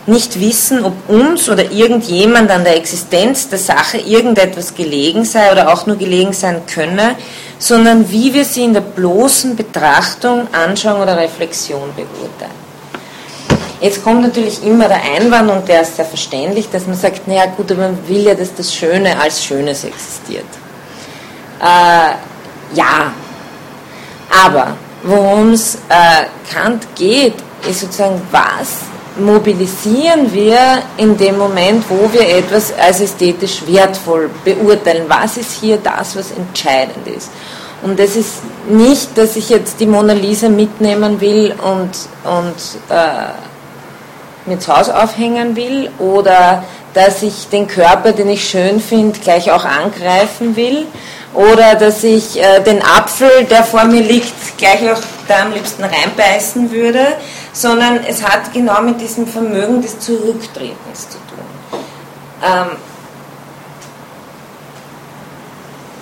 nicht wissen, ob uns oder irgendjemand an der Existenz der Sache irgendetwas gelegen sei oder auch nur gelegen sein könne, sondern wie wir sie in der bloßen Betrachtung, Anschauung oder Reflexion beurteilen. Jetzt kommt natürlich immer der Einwand, und der ist sehr verständlich, dass man sagt, naja gut, aber man will ja, dass das Schöne als Schönes existiert. Äh, ja, aber worum es äh, Kant geht, ist sozusagen, was mobilisieren wir in dem Moment, wo wir etwas als ästhetisch wertvoll beurteilen? Was ist hier das, was entscheidend ist? Und das ist nicht, dass ich jetzt die Mona Lisa mitnehmen will und, und äh, mit Haus aufhängen will oder dass ich den Körper, den ich schön finde, gleich auch angreifen will oder dass ich äh, den Apfel, der vor mir liegt, gleich auch da am liebsten reinbeißen würde, sondern es hat genau mit diesem Vermögen des Zurücktretens zu tun. Ähm,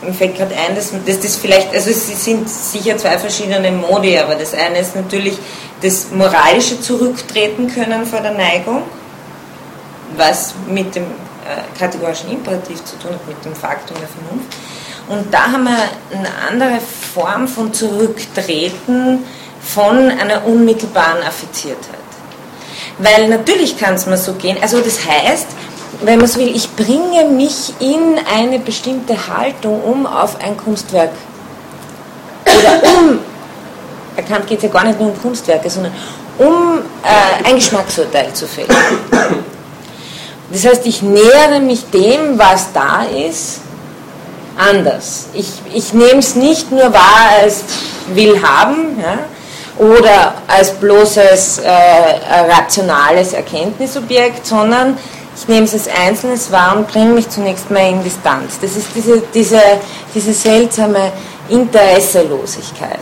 mir fällt gerade ein, dass das vielleicht, also es sind sicher zwei verschiedene Modi, aber das eine ist natürlich das moralische Zurücktreten können vor der Neigung, was mit dem äh, kategorischen Imperativ zu tun hat, mit dem Faktum der Vernunft. Und da haben wir eine andere Form von Zurücktreten von einer unmittelbaren Affiziertheit. Weil natürlich kann es mir so gehen, also das heißt, wenn man so will, ich bringe mich in eine bestimmte Haltung um auf ein Kunstwerk. Oder um, erkannt geht es ja gar nicht nur um Kunstwerke, sondern um äh, ein Geschmacksurteil zu fällen. Das heißt, ich nähere mich dem, was da ist, anders. Ich, ich nehme es nicht nur wahr als will haben ja, oder als bloßes äh, rationales Erkenntnisobjekt, sondern ich nehme es als einzelnes wahr und bringe mich zunächst mal in Distanz. Das ist diese, diese, diese seltsame Interesselosigkeit.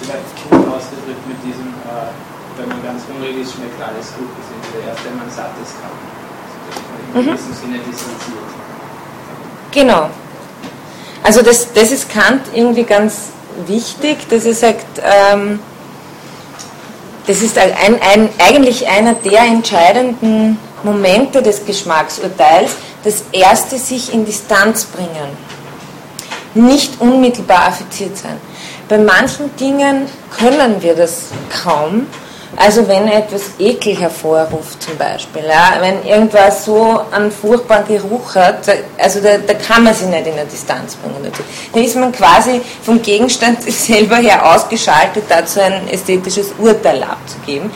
Vielleicht gut ausgedrückt mit diesem, äh, wenn man ganz hungrig ist, schmeckt alles gut, bis erst wenn man satt ist, kann. Also, in diesem Sinne distanziert. Genau. Also das, das ist Kant irgendwie ganz wichtig, dass er sagt, ähm, das ist ein, ein, eigentlich einer der entscheidenden Momente des Geschmacksurteils, das erste sich in Distanz bringen, nicht unmittelbar affiziert sein. Bei manchen Dingen können wir das kaum, Also wenn etwas Ekel hervorruft zum Beispiel, ja, wenn irgendwas so einen furchtbaren Geruch hat, also da, da kann man sich nicht in der Distanz bringen dazu. Da ist man quasi vom Gegenstand selber her ausgeschaltet, dazu ein ästhetisches Urteil abzugeben.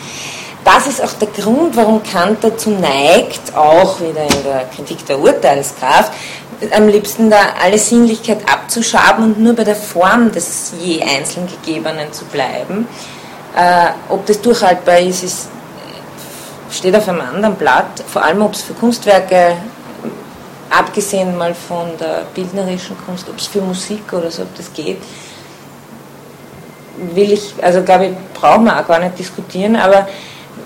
Das ist auch der Grund, warum Kant dazu neigt, auch wieder in der Kritik der Urteilskraft, am liebsten da alle Sinnlichkeit abzuschaben und nur bei der Form des je einzeln Gegebenen zu bleiben. Äh, ob das durchhaltbar ist, ist, steht auf einem anderen Blatt, vor allem ob es für Kunstwerke, abgesehen mal von der bildnerischen Kunst, ob es für Musik oder so, ob das geht, will ich, also glaube ich, brauchen wir auch gar nicht diskutieren, aber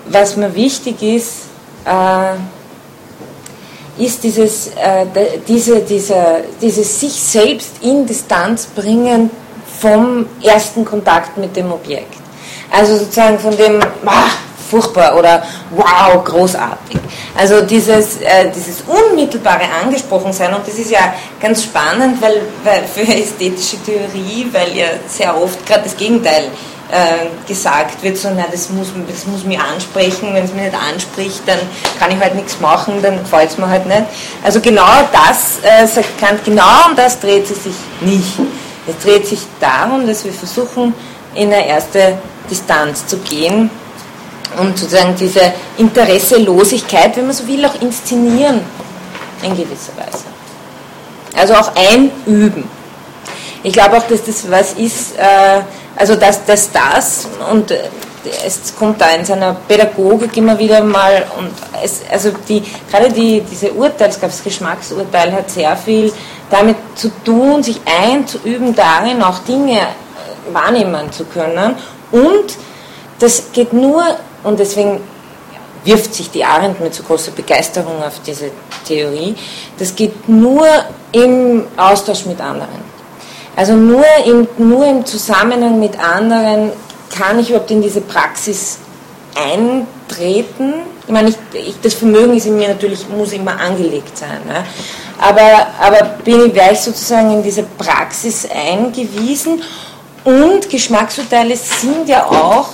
was mir wichtig ist, äh, ist dieses, äh, diese, dieser, dieses sich selbst in Distanz bringen vom ersten Kontakt mit dem Objekt. Also sozusagen von dem, ah, furchtbar oder wow, großartig. Also dieses, äh, dieses unmittelbare Angesprochensein, und das ist ja ganz spannend, weil, weil für ästhetische Theorie, weil ja sehr oft gerade das Gegenteil äh, gesagt wird, so, na, das muss, das muss mich ansprechen, wenn es mich nicht anspricht, dann kann ich halt nichts machen, dann gefällt es mir halt nicht. Also genau das, äh, sagt Kant, genau um das dreht es sich nicht. Es dreht sich darum, dass wir versuchen, in eine erste Distanz zu gehen und sozusagen diese Interesselosigkeit, wenn man so will, auch inszenieren in gewisser Weise. Also auch einüben. Ich glaube auch, dass das was ist, äh, also dass, dass das und äh, es kommt da in seiner Pädagogik immer wieder mal und es, also die, gerade die, diese Urteilskraft, das Geschmacksurteil hat sehr viel damit zu tun, sich einzuüben darin, auch Dinge wahrnehmen zu können und das geht nur, und deswegen wirft sich die Arendt mit so großer Begeisterung auf diese Theorie, das geht nur im Austausch mit anderen. Also nur im, nur im Zusammenhang mit anderen kann ich überhaupt in diese Praxis eintreten. Ich meine, ich, ich, das Vermögen ist in mir natürlich, muss immer angelegt sein. Ne? Aber, aber bin ich, wäre ich sozusagen in diese Praxis eingewiesen und Geschmacksurteile sind ja auch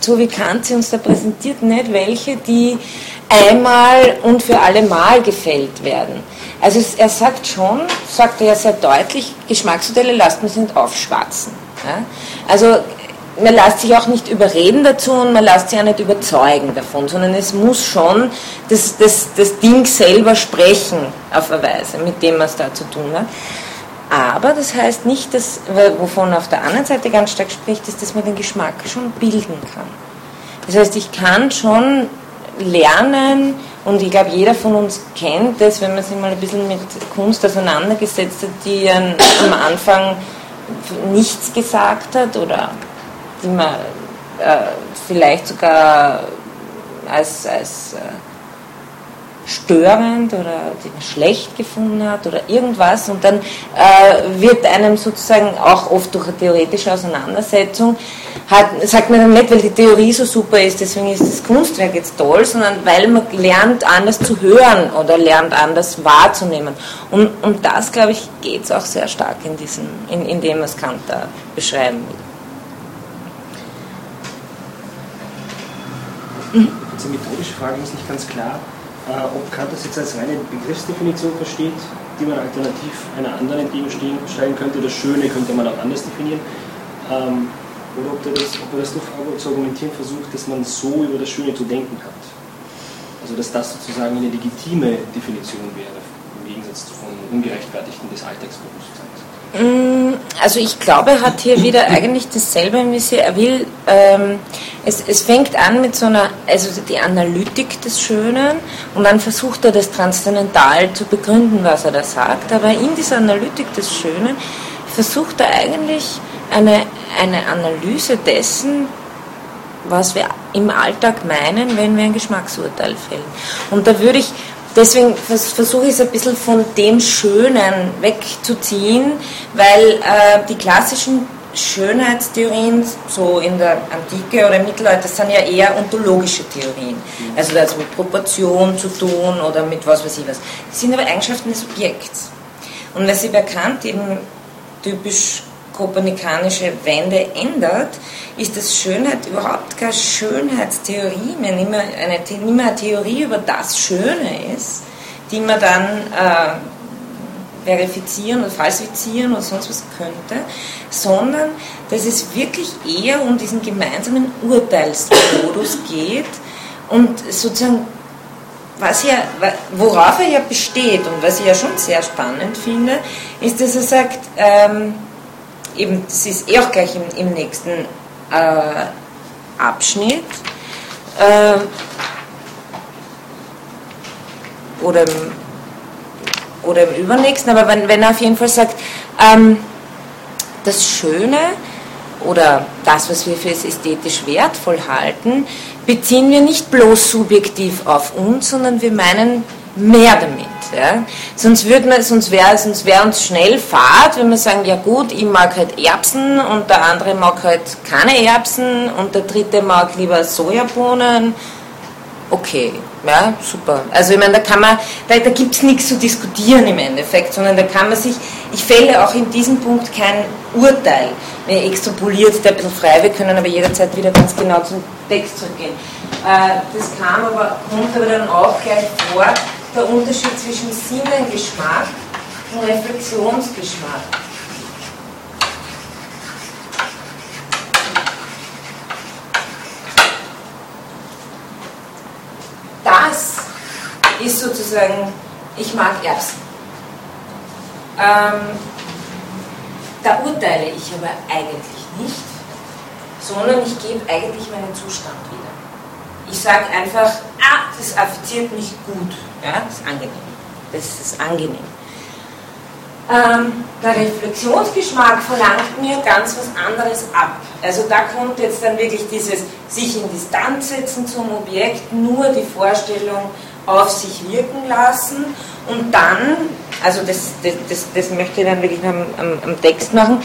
so wie Kant sie uns da präsentiert, nicht welche, die einmal und für alle Mal gefällt werden. Also er sagt schon, sagt er ja sehr deutlich, Geschmacksmodelle lasst man nicht aufschwatzen. Ja? Also man lässt sich auch nicht überreden dazu und man lässt sich auch nicht überzeugen davon, sondern es muss schon das, das, das Ding selber sprechen auf eine Weise, mit dem man es da zu tun hat. Aber das heißt nicht, dass, wovon auf der anderen Seite ganz stark spricht, ist, dass man den Geschmack schon bilden kann. Das heißt, ich kann schon lernen, und ich glaube, jeder von uns kennt das, wenn man sich mal ein bisschen mit Kunst auseinandergesetzt hat, die am Anfang nichts gesagt hat oder die man äh, vielleicht sogar als, als äh, störend oder die man schlecht gefunden hat oder irgendwas und dann äh, wird einem sozusagen auch oft durch eine theoretische Auseinandersetzung hat, sagt man dann nicht, weil die Theorie so super ist, deswegen ist das Kunstwerk jetzt toll, sondern weil man lernt anders zu hören oder lernt anders wahrzunehmen. Und um das, glaube ich, geht es auch sehr stark in, diesem, in, in dem, was Kant da beschreiben will. Diese methodische Frage ist nicht ganz klar ob Kant das jetzt als reine Begriffsdefinition versteht, die man alternativ einer anderen entgegenstellen könnte. Das Schöne könnte man auch anders definieren. Ähm, oder ob er das, das nur zu argumentieren versucht, dass man so über das Schöne zu denken hat. Also dass das sozusagen eine legitime Definition wäre, im Gegensatz von ungerechtfertigten des Alltagsbewusstseins. Mm, also ich glaube, er hat hier wieder eigentlich dasselbe im Visier. Er will, ähm, es, es fängt an mit so einer, also die Analytik des Schönen und dann versucht er das transzendental zu begründen, was er da sagt. Aber in dieser Analytik des Schönen versucht er eigentlich eine, eine Analyse dessen, was wir im Alltag meinen, wenn wir ein Geschmacksurteil fällen. Und da würde ich deswegen versuche ich es ein bisschen von dem Schönen wegzuziehen, weil äh, die klassischen Schönheitstheorien, so in der Antike oder im Mittelalter, sind ja eher ontologische Theorien. Also das hat mit Proportion zu tun oder mit was weiß ich was. Das sind aber Eigenschaften des Objekts. Und was sich bei Kant eben typisch kopernikanische Wende ändert, ist das Schönheit überhaupt keine Schönheitstheorie? Mehr, nicht mehr eine, nicht mehr eine Theorie über das Schöne ist, die man dann äh, verifizieren oder falsifizieren oder sonst was könnte, sondern dass es wirklich eher um diesen gemeinsamen Urteilsmodus geht und sozusagen was ja, worauf er ja besteht und was ich ja schon sehr spannend finde, ist, dass er sagt, ähm, eben, das ist eh auch gleich im, im nächsten äh, Abschnitt, äh, oder, im, oder im übernächsten, aber wenn, wenn er auf jeden Fall sagt, ähm, das Schöne oder das, was wir für ästhetisch wertvoll halten, beziehen wir nicht bloß subjektiv auf uns, sondern wir meinen mehr damit. Ja? Sonst, sonst wäre sonst wär uns schnell Fahrt, wenn wir sagen, ja gut, ich mag halt Erbsen und der andere mag halt keine Erbsen und der dritte mag lieber Sojabohnen. Okay, ja, super. Also ich meine, da kann man, da, da gibt es nichts zu diskutieren im Endeffekt, sondern da kann man sich, ich fälle auch in diesem Punkt kein Urteil. Mir extrapoliert der ein bisschen frei, wir können aber jederzeit wieder ganz genau zum Text zurückgehen. Äh, das kam aber, kommt aber dann auch gleich vor, der Unterschied zwischen Sinnengeschmack und Reflexionsgeschmack. Das ist sozusagen, ich mag Erbsen. Ähm, da urteile ich aber eigentlich nicht, sondern ich gebe eigentlich meinen Zustand wieder. Ich sage einfach, ah, das affiziert mich gut, ja, das ist angenehm. Das ist angenehm. Ähm, der Reflexionsgeschmack verlangt mir ganz was anderes ab. Also da kommt jetzt dann wirklich dieses sich in Distanz setzen zum Objekt, nur die Vorstellung auf sich wirken lassen und dann, also das, das, das, das möchte ich dann wirklich am, am, am Text machen,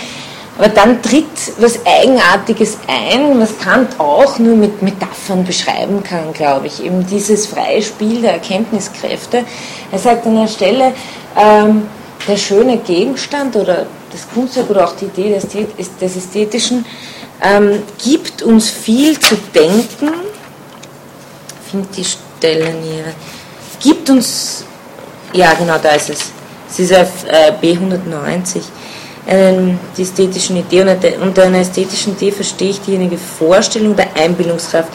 aber dann tritt was Eigenartiges ein, was Kant auch nur mit Metaphern beschreiben kann, glaube ich. Eben dieses freie Spiel der Erkenntniskräfte. Er sagt an der Stelle, ähm, der schöne Gegenstand oder das Kunstwerk oder auch die Idee des, des Ästhetischen ähm, gibt uns viel zu denken. Finde die Stellen hier. Gibt uns, ja genau, da ist es. Es ist auf äh, B190 einen, die ästhetischen Idee. Und unter einer ästhetischen Idee verstehe ich diejenige Vorstellung der Einbildungskraft,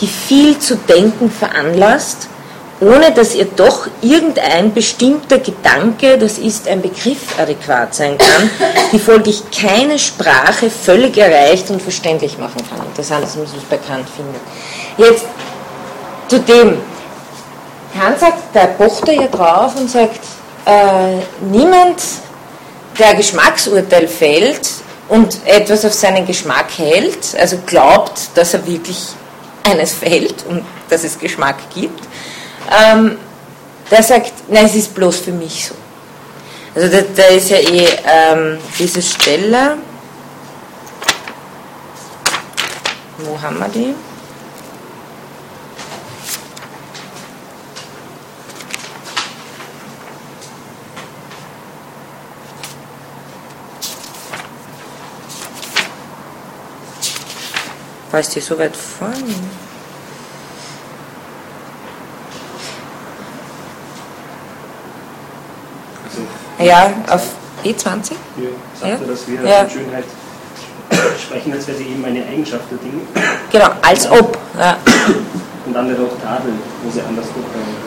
die viel zu denken veranlasst, ohne dass ihr doch irgendein bestimmter Gedanke, das ist ein Begriff, adäquat sein kann, die folglich keine Sprache völlig erreicht und verständlich machen kann. Interessant, dass man es bekannt findet. Jetzt zu dem. Kant sagt, da pocht ja drauf und sagt, äh, niemand der Geschmacksurteil fällt und etwas auf seinen Geschmack hält, also glaubt, dass er wirklich eines fällt und dass es Geschmack gibt, ähm, der sagt, nein, es ist bloß für mich so. Also da, da ist ja eh ähm, diese Stelle, wo haben wir die? Weißt du, so weit vorne? Also, ja, auf E20? Hier sagt ja. er, dass wir ja. von Schönheit sprechen, als wäre sie eben eine Eigenschaft der Dinge. Genau, als ob. Ja. Und dann wird auch Tadel, wo sie anders gucken.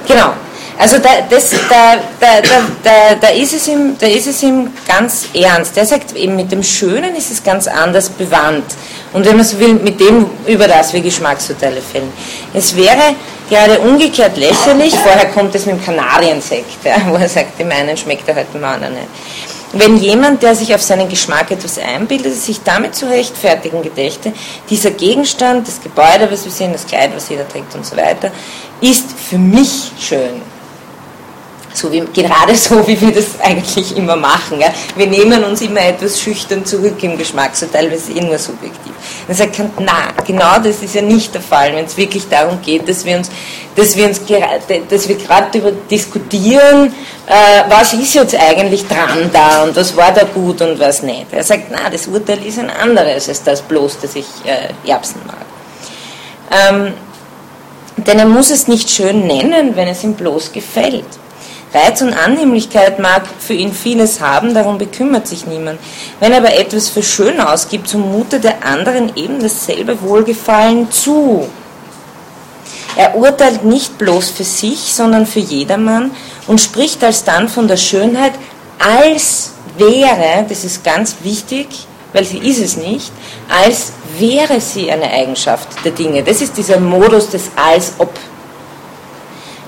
Genau. Also da, das, da, da, da, da, ist es ihm, da ist es ihm ganz ernst. Der sagt eben, mit dem Schönen ist es ganz anders bewandt. Und wenn man so will, mit dem, über das wir Geschmacksurteile fällen. Es wäre gerade umgekehrt lächerlich, vorher kommt es mit dem Kanariensekt, ja, wo er sagt, dem einen schmeckt er halt dem anderen nicht. Wenn jemand, der sich auf seinen Geschmack etwas einbildet, sich damit zu rechtfertigen gedächte, dieser Gegenstand, das Gebäude, was wir sehen, das Kleid, was jeder trägt und so weiter, ist für mich schön So wie, gerade so, wie wir das eigentlich immer machen. Ja. Wir nehmen uns immer etwas schüchtern zurück im Geschmacksurteil, weil es eh nur subjektiv. Dann sagt man, na, genau das ist ja nicht der Fall, wenn es wirklich darum geht, dass wir uns, dass wir uns dass wir gerade darüber diskutieren, äh, was ist jetzt eigentlich dran da und was war da gut und was nicht. Er sagt, na, das Urteil ist ein anderes als das bloß, dass ich äh, Erbsen mag. Ähm, denn er muss es nicht schön nennen, wenn es ihm bloß gefällt. Reiz und Annehmlichkeit mag für ihn vieles haben, darum bekümmert sich niemand. Wenn er aber etwas für schön ausgibt, so mutet der anderen eben dasselbe Wohlgefallen zu. Er urteilt nicht bloß für sich, sondern für jedermann und spricht alsdann von der Schönheit, als wäre, das ist ganz wichtig, weil sie ist es nicht, als wäre sie eine Eigenschaft der Dinge. Das ist dieser Modus des Als ob.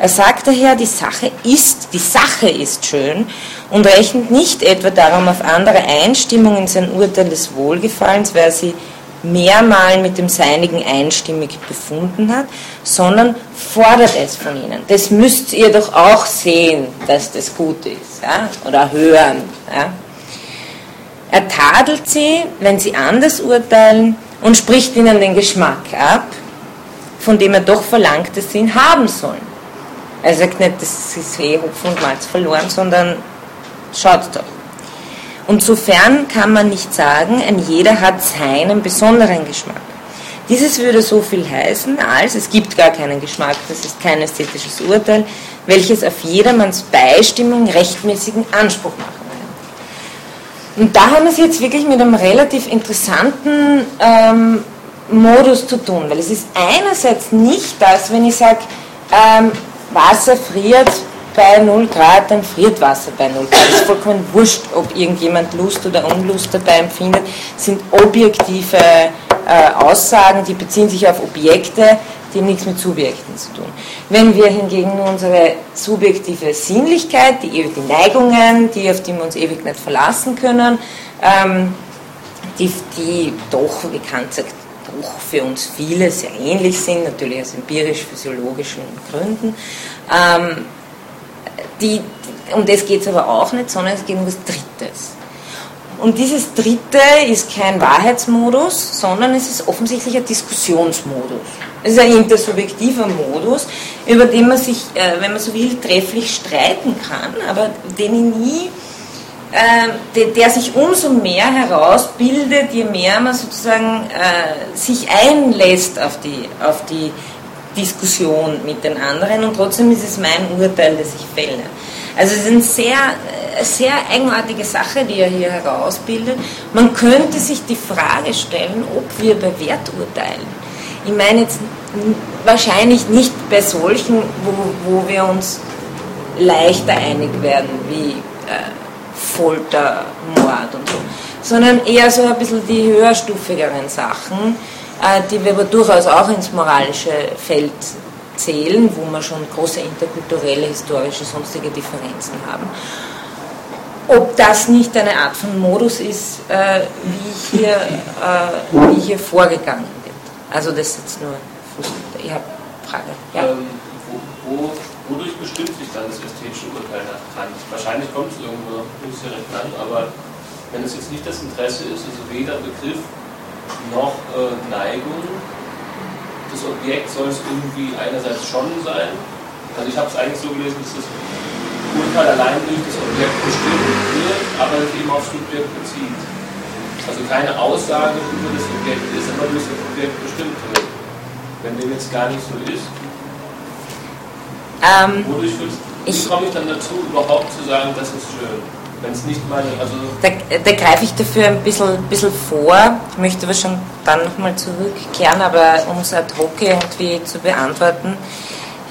Er sagt daher, die Sache ist, die Sache ist schön und rechnet nicht etwa darum auf andere Einstimmung in sein Urteil des Wohlgefallens, weil sie mehrmal mit dem Seinigen einstimmig befunden hat, sondern fordert es von ihnen. Das müsst ihr doch auch sehen, dass das gut ist, ja? oder hören. Ja? Er tadelt sie, wenn sie anders urteilen und spricht ihnen den Geschmack ab, von dem er doch verlangt, dass sie ihn haben sollen. Er sagt nicht, das ist eh Hopfen und Malz verloren, sondern schaut doch. Und sofern kann man nicht sagen, ein jeder hat seinen besonderen Geschmack. Dieses würde so viel heißen, als es gibt gar keinen Geschmack, das ist kein ästhetisches Urteil, welches auf jedermanns Beistimmung rechtmäßigen Anspruch machen will. Und da haben wir es jetzt wirklich mit einem relativ interessanten ähm, Modus zu tun, weil es ist einerseits nicht das, wenn ich sage, ähm, Wasser friert bei 0 Grad, dann friert Wasser bei 0 Grad. Es ist vollkommen wurscht, ob irgendjemand Lust oder Unlust dabei empfindet. Das sind objektive äh, Aussagen, die beziehen sich auf Objekte, die nichts mit Subjekten zu tun. Wenn wir hingegen unsere subjektive Sinnlichkeit, die, die Neigungen, die, auf die wir uns ewig nicht verlassen können, ähm, die, die doch, wie Kant sagt, doch für uns viele sehr ähnlich sind, natürlich aus empirisch-physiologischen Gründen. Ähm, die, um das geht es aber auch nicht, sondern es geht um was Drittes. Und dieses Dritte ist kein Wahrheitsmodus, sondern es ist offensichtlich ein Diskussionsmodus. Es ist ein intersubjektiver Modus, über den man sich, äh, wenn man so will, trefflich streiten kann, aber den ich nie äh, der, sich umso mehr herausbildet, je mehr man sozusagen äh, sich einlässt auf die, auf die Diskussion mit den anderen und trotzdem ist es mein Urteil, das ich fälle. Also es ist eine sehr, sehr eigenartige Sache, die er hier herausbildet. Man könnte sich die Frage stellen, ob wir bei Werturteilen, ich meine jetzt wahrscheinlich nicht bei solchen, wo, wo wir uns leichter einig werden, wie äh, Folter, Mord und so, sondern eher so ein bisschen die höherstufigeren Sachen, äh, die wir aber durchaus auch ins moralische Feld zählen, wo wir schon große interkulturelle, historische, sonstige Differenzen haben. Ob das nicht eine Art von Modus ist, äh, wie, hier, äh, wie hier vorgegangen wird. Also das ist jetzt nur Ich habe eine Frage. Ja. Ähm, wo, wo, wodurch bestimmt sich dann das ästhetische Urteil nach Kant? Wahrscheinlich kommt es irgendwo nicht direkt an, aber wenn es jetzt nicht das Interesse ist, also weder Begriff noch äh, Neigung. Das Objekt soll es irgendwie einerseits schon sein. Also ich habe es eigentlich so gelesen, dass das Urteil allein durch das Objekt bestimmt wird, aber es eben aufs Subjekt bezieht. Also keine Aussage über das Objekt ist, aber durch das Objekt bestimmt wird. Wenn dem jetzt gar nicht so ist, ähm, wodurch wie komme ich dann dazu, überhaupt zu sagen, das ist schön? wenn es nicht meine. Also da, da greife ich dafür ein bisschen, bisschen vor. Ich möchte aber schon dann nochmal zurückkehren, aber um es ad hoc irgendwie zu beantworten.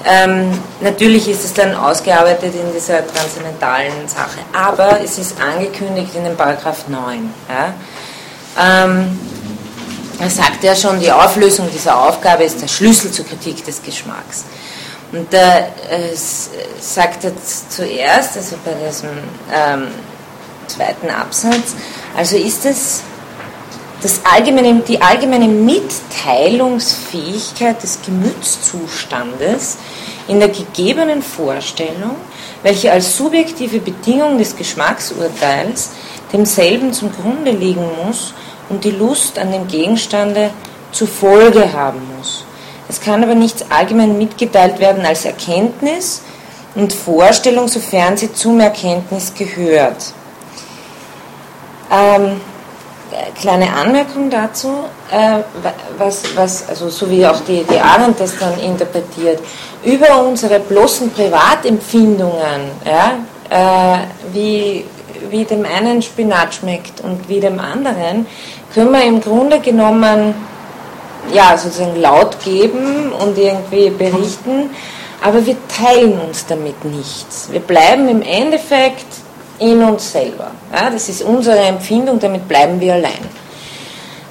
Ähm, natürlich ist es dann ausgearbeitet in dieser transzendentalen Sache, aber es ist angekündigt in dem Paragraph 9. Ja? Ähm, er sagt ja schon, die Auflösung dieser Aufgabe ist der Schlüssel zur Kritik des Geschmacks. Und da äh, sagt er zuerst, also bei diesem ähm, zweiten Absatz, also ist es das allgemeine, die allgemeine Mitteilungsfähigkeit des Gemütszustandes in der gegebenen Vorstellung, welche als subjektive Bedingung des Geschmacksurteils demselben zum Grunde liegen muss und die Lust an dem Gegenstande zur Folge haben muss. Es kann aber nichts allgemein mitgeteilt werden als Erkenntnis und Vorstellung, sofern sie zum Erkenntnis gehört. Ähm, kleine Anmerkung dazu, äh, was, was, also so wie auch die, die Arendt das dann interpretiert, über unsere bloßen Privatempfindungen, ja, äh, wie, wie dem einen Spinat schmeckt und wie dem anderen, können wir im Grunde genommen ja, sozusagen laut geben und irgendwie berichten, aber wir teilen uns damit nichts. Wir bleiben im Endeffekt in uns selber. Ja, das ist unsere Empfindung, damit bleiben wir allein.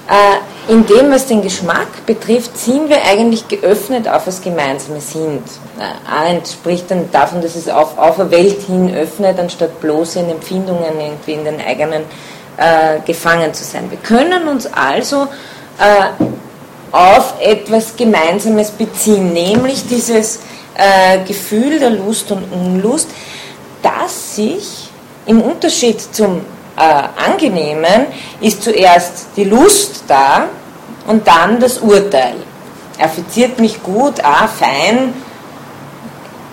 Äh, in dem, was den Geschmack betrifft, sind wir eigentlich geöffnet auf das Gemeinsame sind. Äh, Arendt spricht dann davon, dass es auf, auf eine Welt hin öffnet, anstatt bloß in Empfindungen irgendwie in den eigenen äh, gefangen zu sein. Wir können uns also äh, auf etwas Gemeinsames beziehen, nämlich dieses äh, Gefühl der Lust und Unlust, das sich im Unterschied zum äh, Angenehmen ist zuerst die Lust da und dann das Urteil. Er fiziert mich gut, ah, fein,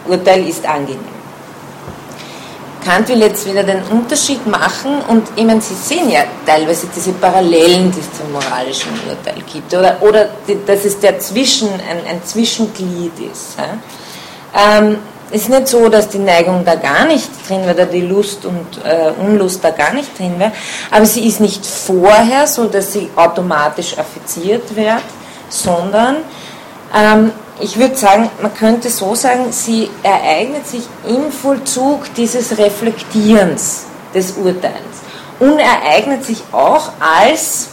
Urteil ist angenehm. Kant will jetzt wieder den Unterschied machen und ich meine, Sie sehen ja teilweise diese Parallelen, die es zum moralischen Urteil gibt oder, oder die, dass es der Zwischen, ein, ein Zwischenglied ist. Ja? Ähm, ist nicht so, dass die Neigung da gar nicht drin wäre, die Lust und äh, Unlust da gar nicht drin wäre, aber sie ist nicht vorher so, dass sie automatisch affiziert wird, sondern ähm, ich würde sagen, man könnte so sagen, sie ereignet sich im Vollzug dieses Reflektierens des Urteils und ereignet sich auch als,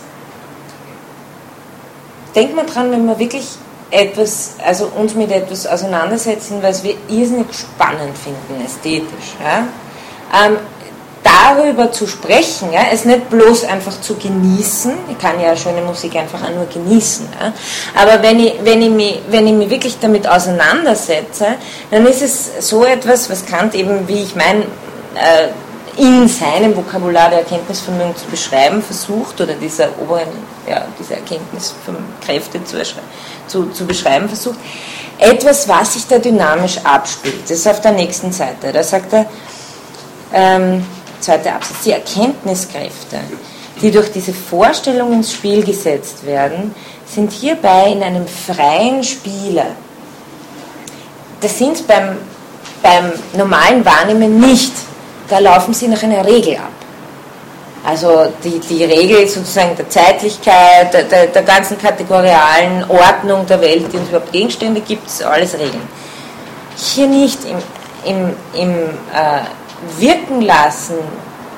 denkt man dran, wenn wir wirklich etwas, also uns mit etwas auseinandersetzen, was wir irrsinnig spannend finden, ästhetisch. Ja? Ähm, darüber zu sprechen, ja, es nicht bloß einfach zu genießen, ich kann ja schöne Musik einfach auch nur genießen, ja, aber wenn ich, wenn, ich mich, wenn ich mich wirklich damit auseinandersetze, dann ist es so etwas, was Kant eben, wie ich meine, äh, in seinem Vokabular der Erkenntnisvermögen zu beschreiben versucht, oder dieser oberen, ja, diese Erkenntniskräfte zu, zu, zu beschreiben versucht, etwas, was sich da dynamisch abspielt. Das ist auf der nächsten Seite. Da sagt er, ähm, zweiter Absatz, die Erkenntniskräfte, die durch diese Vorstellung ins Spiel gesetzt werden, sind hierbei in einem freien Spiele. Das sind beim, beim normalen Wahrnehmen nicht. Da laufen sie nach einer Regel ab. Also die, die Regel sozusagen der Zeitlichkeit, der, der, ganzen kategorialen Ordnung der Welt, die uns überhaupt Gegenstände gibt, alles Regeln. Hier nicht im, im, im äh, Wirken lassen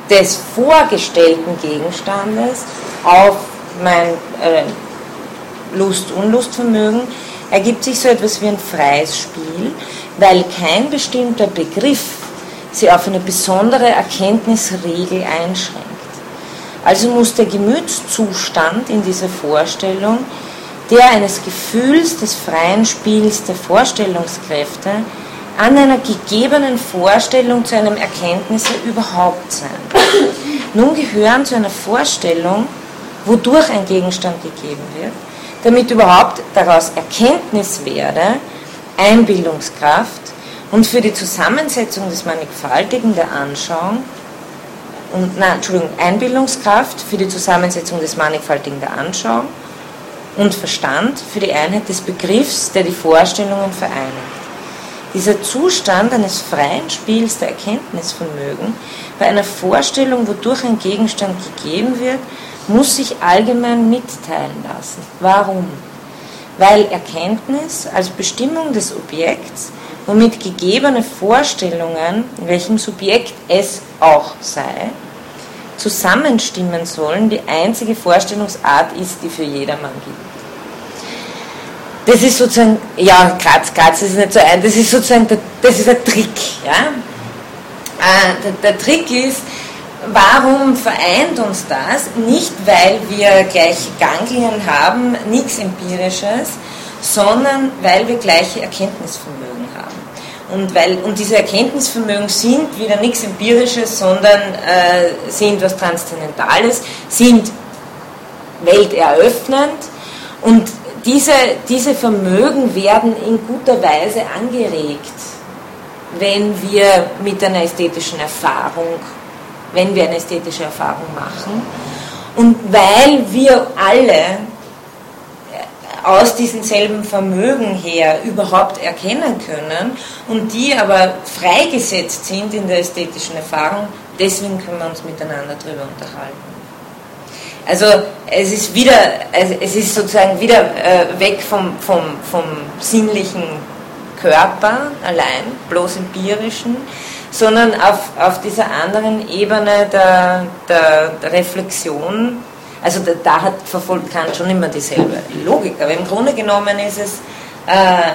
des vorgestellten Gegenstandes auf mein äh, Lust-Unlustvermögen ergibt sich so etwas wie ein freies Spiel, weil kein bestimmter Begriff sie auf eine besondere Erkenntnisregel einschränkt. Also muss der Gemütszustand in dieser Vorstellung der eines Gefühls des freien Spiels der Vorstellungskräfte an einer gegebenen Vorstellung zu einem Erkenntnis überhaupt sein. Nun gehören zu einer Vorstellung, wodurch ein Gegenstand gegeben wird, damit überhaupt daraus Erkenntnis werde, Einbildungskraft und für die Zusammensetzung des Mannigfaltigen der Anschauung und, nein, Entschuldigung, Einbildungskraft für die Zusammensetzung des Mannigfaltigen der Anschauung und Verstand für die Einheit des Begriffs, der die Vorstellungen vereinigt. Dieser Zustand eines freien Spiels der Erkenntnisvermögen bei einer Vorstellung, wodurch ein Gegenstand gegeben wird, muss sich allgemein mitteilen lassen. Warum? Weil Erkenntnis als Bestimmung des Objekts, womit gegebene Vorstellungen, in welchem Subjekt es auch sei, zusammenstimmen sollen, die einzige Vorstellungsart ist, die für jedermann gibt das ist sozusagen, ja, Graz, Graz ist nicht so ein, das ist sozusagen, der, das ist ein Trick. Ja? Äh, der, der Trick ist, warum vereint uns das? Nicht, weil wir gleiche Ganglien haben, nichts Empirisches, sondern weil wir gleiche Erkenntnisvermögen haben. Und, weil, und diese Erkenntnisvermögen sind wieder nichts Empirisches, sondern äh, sind was Transzendentales, sind welteröffnend und diese, diese Vermögen werden in guter Weise angeregt, wenn wir mit einer ästhetischen Erfahrung, wenn wir eine ästhetische Erfahrung machen. Und weil wir alle aus diesem selben Vermögen her überhaupt erkennen können und die aber freigesetzt sind in der ästhetischen Erfahrung, deswegen können wir uns miteinander darüber unterhalten. Also es ist wieder, es ist sozusagen wieder äh, weg vom, vom, vom sinnlichen Körper allein, bloß empirischen, sondern auf, auf dieser anderen Ebene der, der, der Reflexion also da, da hat verfolgt Kant schon immer dieselbe Logik. Aber im Grunde genommen ist es, äh,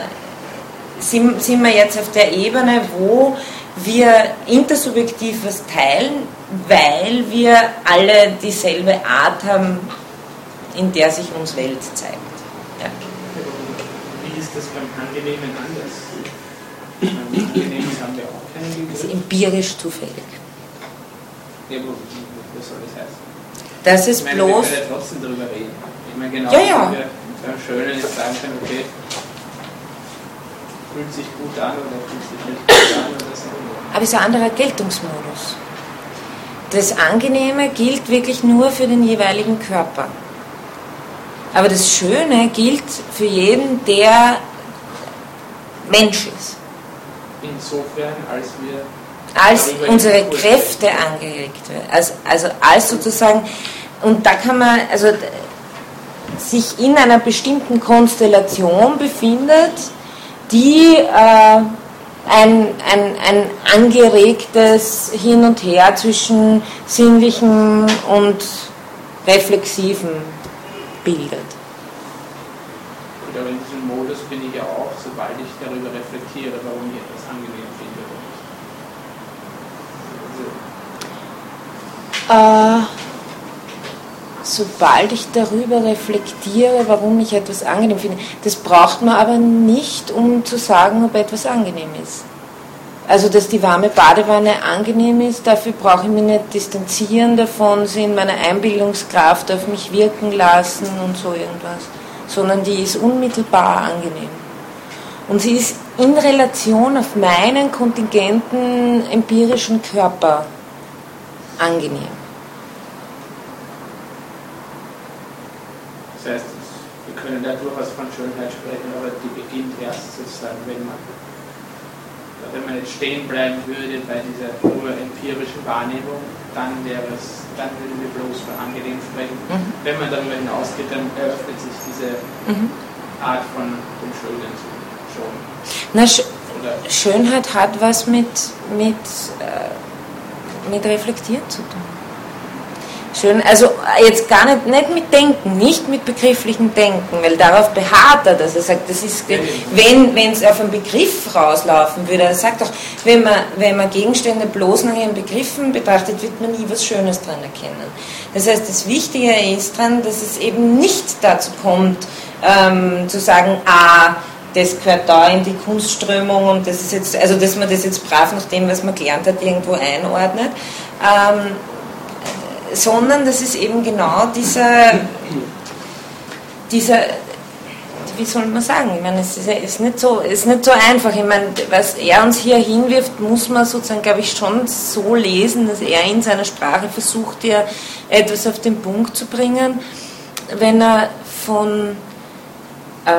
sind, sind wir jetzt auf der Ebene, wo wir intersubjektiv was teilen, weil wir alle dieselbe Art haben, in der sich uns Welt zeigt. Ja. Wie ist das beim Angenehmen anders? Beim Angenehmen haben wir auch keinen Das ist empirisch zufällig. Ja, was soll das heißen? Das ist ich meine, bloß. Wir können ja trotzdem darüber reden. Ich meine, genau, Ja, ja. wir beim Schönen jetzt sagen können, okay, fühlt sich gut an oder fühlt sich nicht gut an oder so. Aber es ist ein anderer Geltungsmodus. Das Angenehme gilt wirklich nur für den jeweiligen Körper. Aber das Schöne gilt für jeden, der Mensch ist. Insofern, als wir Als unsere Kräfte angeregt werden. Also, also als sozusagen, und da kann man, also sich in einer bestimmten Konstellation befindet, die äh, ein, ein, ein angeregtes Hin und Her zwischen sinnlichem und reflexivem bildet. Aber in diesem Modus bin ich ja auch, sobald ich darüber reflektiere, warum ich etwas angenehm finde oder nicht. Äh, sobald ich darüber reflektiere, warum ich etwas angenehm finde, das braucht man aber nicht, um zu sagen, ob etwas angenehm ist. Also, dass die warme Badewanne angenehm ist, dafür brauche ich mich nicht distanzieren davon, sie in meiner Einbildungskraft auf mich wirken lassen und so irgendwas, sondern die ist unmittelbar angenehm. Und sie ist in Relation auf meinen kontingenten empirischen Körper angenehm. Das heißt, wir können da durchaus von Schönheit sprechen, aber die beginnt erst sozusagen, wenn man, wenn man jetzt stehen bleiben würde bei dieser nur empirischen Wahrnehmung, dann wäre es, dann würden wir bloß von angenehm sprechen. Mhm. Wenn man darüber hinausgeht, dann eröffnet sich diese Mhm. Art von dem Schönen schon. Na, Sch Oder Schönheit hat was mit, mit, äh, mit Reflektieren zu tun. Schön, also jetzt gar nicht, nicht mit Denken, nicht mit begrifflichem Denken, weil darauf beharrt er, dass er sagt, das ist, wenn wenn es auf einen Begriff rauslaufen würde, er sagt doch, wenn man, wenn man Gegenstände bloß nach ihren Begriffen betrachtet, wird man nie was Schönes dran erkennen. Das heißt, das Wichtige ist dran, dass es eben nicht dazu kommt, ähm, zu sagen, ah, das gehört da in die Kunstströmung und das ist jetzt, also dass man das jetzt brav nach dem, was man gelernt hat, irgendwo einordnet, ähm, sondern das ist eben genau dieser, dieser, wie soll man sagen, ich meine, es ist, ist, nicht so, ist nicht so einfach. Ich meine, was er uns hier hinwirft, muss man sozusagen, glaube ich, schon so lesen, dass er in seiner Sprache versucht, ja etwas auf den Punkt zu bringen, wenn er von äh,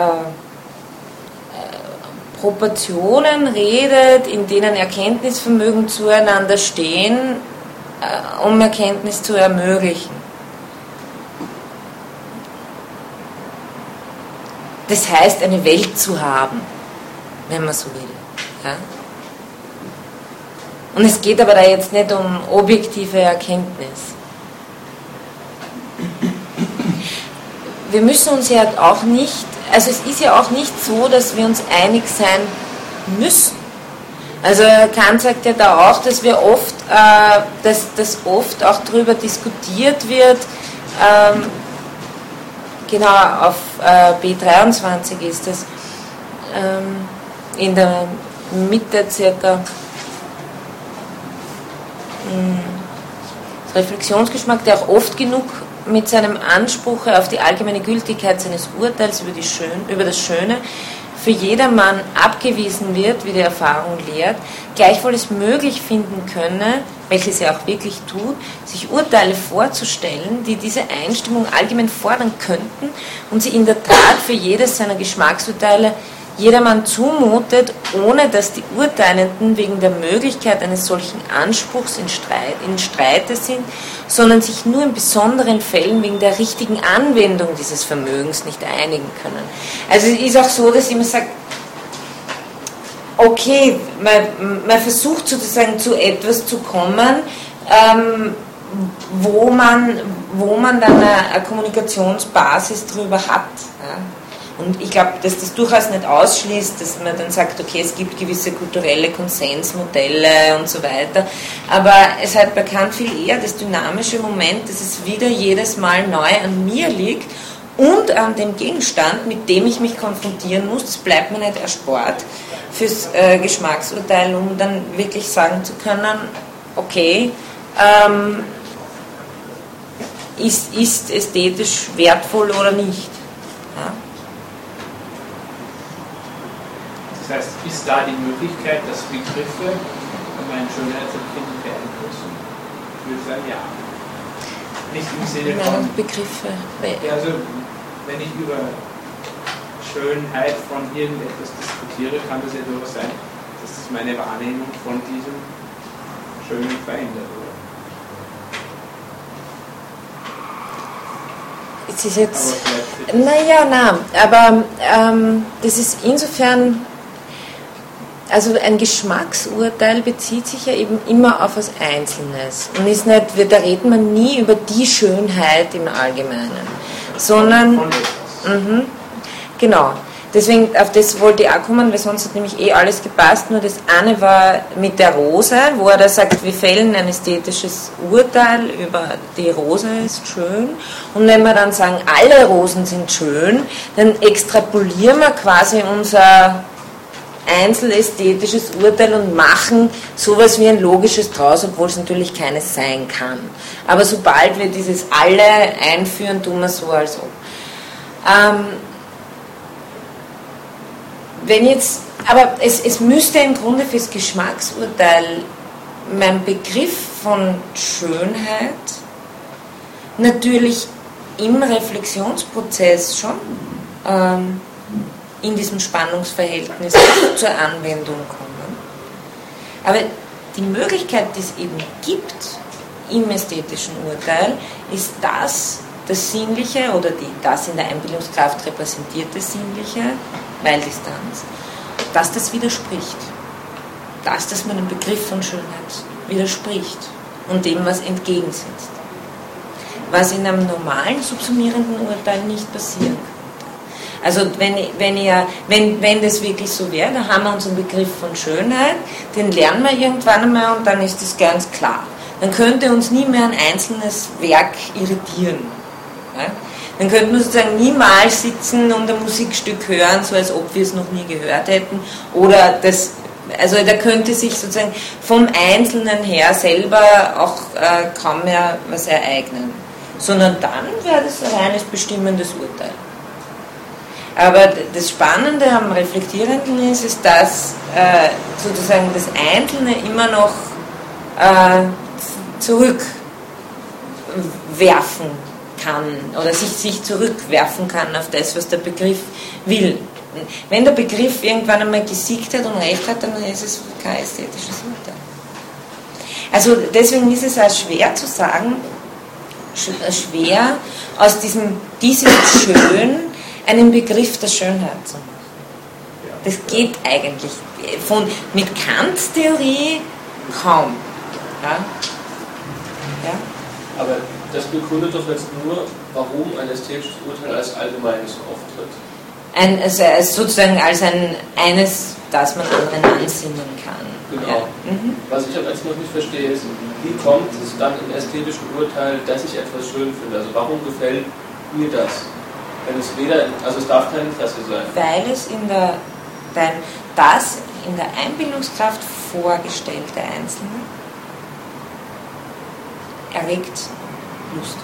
Proportionen redet, in denen Erkenntnisvermögen zueinander stehen, äh, um Erkenntnis zu ermöglichen. Das heißt, eine Welt zu haben, wenn man so will. Ja? Und es geht aber da jetzt nicht um objektive Erkenntnis. Wir müssen uns ja auch nicht, also es ist ja auch nicht so, dass wir uns einig sein müssen. Also Kant sagt ja da auch, dass wir oft, äh, dass, dass oft auch darüber diskutiert wird, ähm, genau auf äh, B23 ist das, ähm, in der Mitte circa. Hm, Reflexionsgeschmack, der auch oft genug mit seinem Anspruch auf die allgemeine Gültigkeit seines Urteils über, Schön, über das Schöne für jedermann abgewiesen wird, wie die Erfahrung lehrt, gleichwohl es möglich finden könne, welches er auch wirklich tut, sich Urteile vorzustellen, die diese Einstimmung allgemein fordern könnten und sie in der Tat für jedes seiner Geschmacksurteile jedermann zumutet, ohne dass die Urteilenden wegen der Möglichkeit eines solchen Anspruchs in, Streit, in Streite sind, sondern sich nur in besonderen Fällen wegen der richtigen Anwendung dieses Vermögens nicht einigen können. Also es ist auch so, dass ich immer sage, okay, man, man, versucht sozusagen zu etwas zu kommen, ähm, wo, man, wo man dann eine, eine Kommunikationsbasis drüber hat. Ja. Und ich glaube, dass das durchaus nicht ausschließt, dass man dann sagt, okay, es gibt gewisse kulturelle Konsensmodelle und so weiter. Aber es hat bekannt viel eher das dynamische Moment, dass es wieder jedes Mal neu an mir liegt und an dem Gegenstand, mit dem ich mich konfrontieren muss. Das bleibt mir nicht erspart fürs äh, Geschmacksurteil, um dann wirklich sagen zu können, okay, ähm, ist, ist ästhetisch wertvoll oder nicht. Ja? Das heißt, ist da die Möglichkeit, dass Begriffe mein Schönheitsempfinden beeinflussen? Ich würde sagen, ja. Nicht im Sinne von. Begriffe. Also, wenn ich über Schönheit von irgendetwas diskutiere, kann das ja durchaus sein, dass das meine Wahrnehmung von diesem Schönen verändert, oder? Es ist jetzt. Naja, na, aber ähm, das ist insofern also ein Geschmacksurteil bezieht sich ja eben immer auf was Einzelnes und ist nicht, da redet man nie über die Schönheit im Allgemeinen, sondern mh, genau. Deswegen, auf das wollte ich auch kommen, weil sonst hat nämlich eh alles gepasst. Nur das eine war mit der Rose, wo er da sagt, wir fällen ein ästhetisches Urteil über die Rose ist schön. Und wenn wir dann sagen, alle Rosen sind schön, dann extrapolieren wir quasi unser einzelästhetisches Urteil und machen sowas wie ein logisches draus, obwohl es natürlich keines sein kann. Aber sobald wir dieses alle einführen, tun wir so als ob. Ähm, wenn jetzt, aber es, es müsste im Grunde fürs Geschmacksurteil mein Begriff von Schönheit natürlich im Reflexionsprozess schon ähm, in diesem Spannungsverhältnis zur Anwendung kommen. Aber die Möglichkeit, die es eben gibt im ästhetischen Urteil, ist das, das Sinnliche oder die, das in der Einbildungskraft repräsentierte Sinnliche, weil Distanz, dass das widerspricht. Dass das meinem Begriff von Schönheit widerspricht und dem, was entgegensetzt. Was in einem normalen subsumierenden Urteil nicht passieren kann. Also wenn, wenn, ihr, wenn, wenn das wirklich so wäre, dann haben wir unseren Begriff von Schönheit, den lernen wir irgendwann einmal und dann ist das ganz klar. Dann könnte uns nie mehr ein einzelnes Werk irritieren. Ja? Dann könnten wir sozusagen niemals sitzen und ein Musikstück hören, so als ob wir es noch nie gehört hätten. Oder das, also da könnte sich sozusagen vom Einzelnen her selber auch äh, kaum mehr was ereignen. Sondern dann wäre das ein reines bestimmendes Urteil. Aber das Spannende am Reflektierenden ist, ist dass äh, sozusagen das Einzelne immer noch äh, zurückwerfen kann oder sich, sich zurückwerfen kann auf das, was der Begriff will. Wenn der Begriff irgendwann einmal gesiegt hat und recht hat, dann ist es kein ästhetisches Urteil. Also deswegen ist es auch schwer zu sagen, schwer aus diesem, diesem Schön einen Begriff der Schönheit zu machen. Das geht eigentlich von, mit Kants Theorie kaum. Ja? Ja? Aber das begründet doch jetzt nur, warum ein ästhetisches Urteil als allgemeines auftritt. Ein, also sozusagen als ein eines, das man anderen ansinnen kann. Genau. Ja. Mhm. Was ich aber jetzt noch nicht verstehe, ist, wie kommt es dann im ästhetischen Urteil, dass ich etwas schön finde? Also warum gefällt mir das? Wenn es weder, also es darf kein Interesse sein. Weil es in der, dein, das in der Einbildungskraft vorgestellte Einzelne erregt Lust,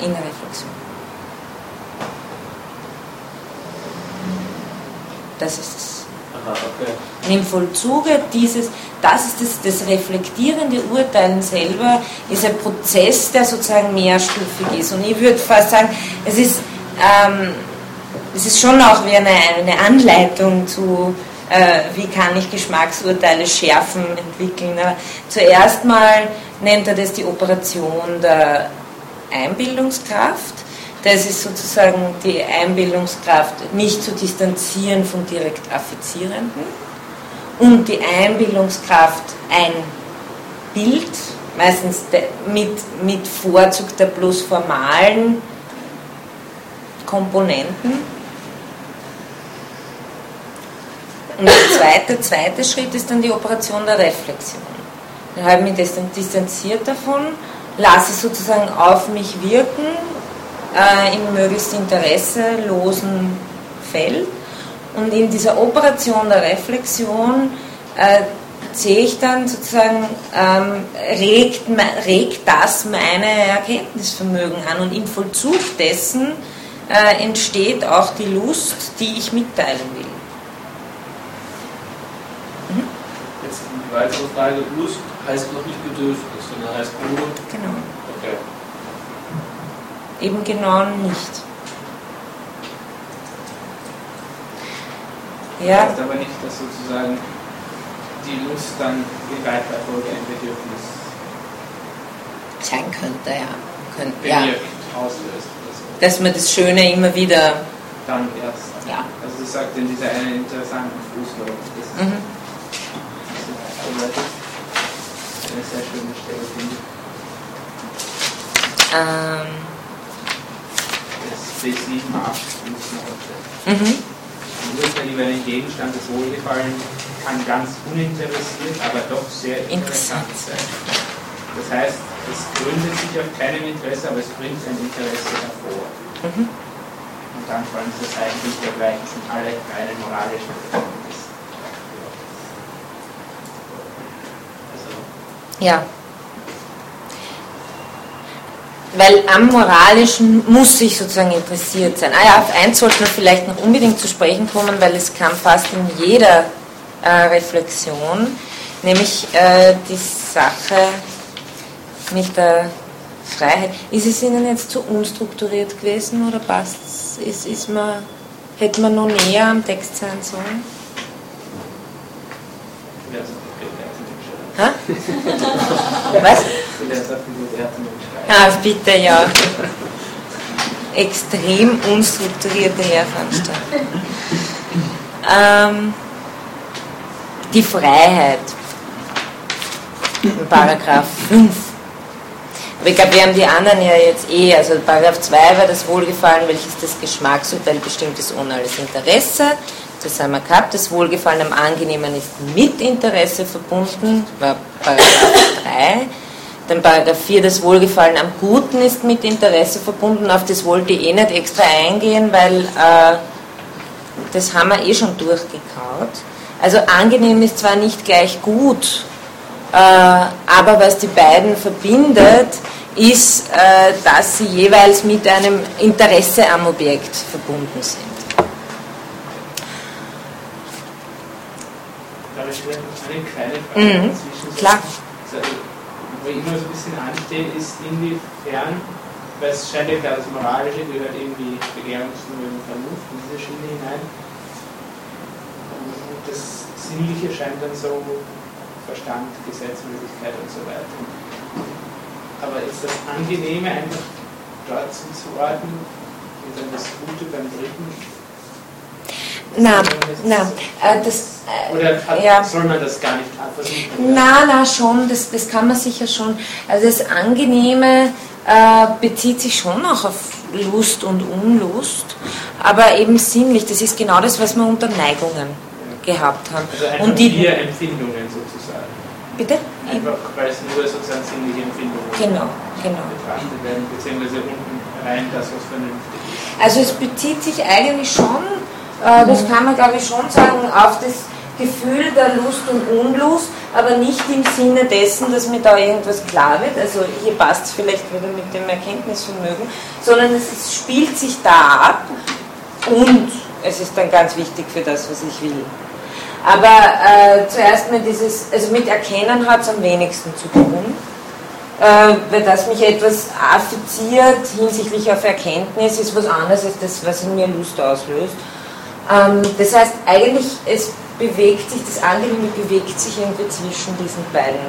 innere Reflexion. Das ist es. Okay. Und im Vollzuge dieses, das ist das, das reflektierende Urteilen selber, ist ein Prozess, der sozusagen mehrstufig ist. Und ich würde fast sagen, es ist, ähm, es ist schon auch wie eine, eine Anleitung zu, äh, wie kann ich Geschmacksurteile schärfen, entwickeln. Aber zuerst mal nennt er das die Operation der Einbildungskraft. Das ist sozusagen die Einbildungskraft nicht zu distanzieren vom direkt Affizierenden und die Einbildungskraft ein Bild, meistens mit, mit Vorzug der bloß formalen Komponenten. Und der zweite, zweite Schritt ist dann die Operation der Reflexion. Dann habe ich mich distanziert davon, lasse sozusagen auf mich wirken, äh, im möglichst interesselosen Feld. Und in dieser Operation der Reflexion äh, sehe ich dann sozusagen, ähm, regt, regt das meine Erkenntnisvermögen an und im Vollzug dessen äh, entsteht auch die Lust, die ich mitteilen will. Mhm. Jetzt die weitere Frage, Lust heißt noch nicht Bedürfnis, sondern heißt nur... Genau. Okay. Eben genau nicht. Ja. Das heißt aber nicht, dass sozusagen die Lust dann in weiterer Folge ein Bedürfnis sein könnte, ja. Könnte, ja. auslöst. Dass man das Schöne immer wieder. Dann erst. Ja. Also das sagt in dieser einen interessanten Fußnote. Das mhm. ist eine sehr schöne Stelle, finde ich. Ähm. Das B7 Fußnote. Mhm. Urteil über einen Gegenstand des Wohlgefallen kann ganz uninteressiert, aber doch sehr interessant sein. Das heißt, es gründet sich auf keinem Interesse, aber es bringt ein Interesse hervor. Mhm. Und dann fallen das eigentlich dergleichen sind alle reinen moralischen Verständnisse. Ja. Weil am Moralischen muss ich sozusagen interessiert sein. Ah ja, auf eins sollten wir vielleicht noch unbedingt zu sprechen kommen, weil es kam fast in jeder äh, Reflexion, nämlich äh, die Sache mit der Freiheit. Ist es Ihnen jetzt zu unstrukturiert gewesen oder passt es? Ist, ist man, hätte man noch näher am Text sein sollen? Ha? Was? Ah, bitte, ja. Extrem unstrukturierte Lehrveranstaltung. Ähm, die Freiheit. Paragraph 5. Aber ich glaube, wir haben die anderen ja jetzt eh. Also Paragraph 2 war das Wohlgefallen, welches das Geschmacksurteil bestimmt ist ohne alles Interesse. Das haben wir gehabt. Das Wohlgefallen am Angenehmen ist mit Interesse verbunden, war Paragraph 3. Dann Paragraph 4, das Wohlgefallen am Guten ist mit Interesse verbunden. Auf das wollte ich eh nicht extra eingehen, weil äh, das haben wir eh schon durchgekaut. Also angenehm ist zwar nicht gleich gut, äh, aber was die beiden verbindet, ist, äh, dass sie jeweils mit einem Interesse am Objekt verbunden sind. Darf ich eine kleine Frage mhm, Klar. Wo ich immer so ein bisschen anstehe, ist inwiefern, weil es scheint ja klar, das Moralische gehört irgendwie Begehrungsvermögen, Vernunft in diese Schiene hinein das Sinnliche scheint dann so Verstand, Gesetzmäßigkeit und so weiter. Aber ist das Angenehme einfach dort zuzuordnen und dann das Gute beim Dritten? Na, na, äh, das, äh, Oder hat, ja. soll man das gar nicht versuchen? Na, na, schon, das, das kann man sicher schon. Also das Angenehme äh, bezieht sich schon auch auf Lust und Unlust, aber eben sinnlich. Das ist genau das, was man unter Neigungen gehabt haben. Also und die vier Empfindungen sozusagen. Bitte? Einfach, weil es nur sozusagen sinnliche Empfindungen genau, genau. betrachtet werden, beziehungsweise unten rein das, was vernünftig ist. Also es bezieht sich eigentlich schon, äh, das kann man glaube ich schon sagen, auf das Gefühl der Lust und Unlust, aber nicht im Sinne dessen, dass mir da irgendwas klar wird, also hier passt es vielleicht wieder mit dem Erkenntnisvermögen, sondern es spielt sich da ab und es ist dann ganz wichtig für das, was ich will. Aber äh, zuerst mal dieses, also mit Erkennen hat es am wenigsten zu tun, äh, weil das mich etwas affiziert hinsichtlich auf Erkenntnis, ist was anderes als das, was in mir Lust auslöst. Ähm, das heißt, eigentlich, es bewegt sich, das Angenehme bewegt sich irgendwie zwischen diesen beiden,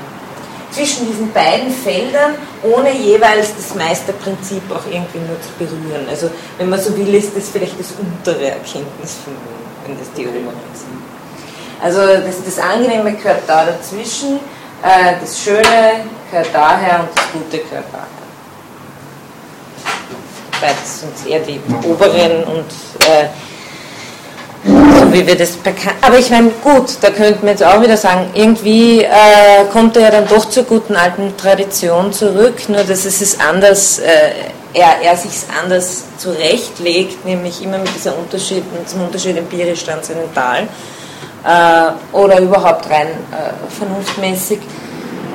zwischen diesen beiden Feldern, ohne jeweils das Meisterprinzip auch irgendwie nur zu berühren. Also, wenn man so will, ist das vielleicht das untere Erkenntnisvermögen, wenn das die oberen sind. Also, das, das Angenehme gehört da dazwischen, äh, das Schöne gehört daher und das Gute gehört daher. Beides sind eher die oberen und wie wir das bekannt. Aber ich meine, gut, da könnte man jetzt auch wieder sagen, irgendwie äh, kommt er ja dann doch zur guten alten Tradition zurück, nur dass es ist anders, äh, er, er sich anders zurechtlegt, nämlich immer mit dieser Unterschied, mit diesem Unterschied empirisch transzendental äh, oder überhaupt rein äh, vernunftmäßig.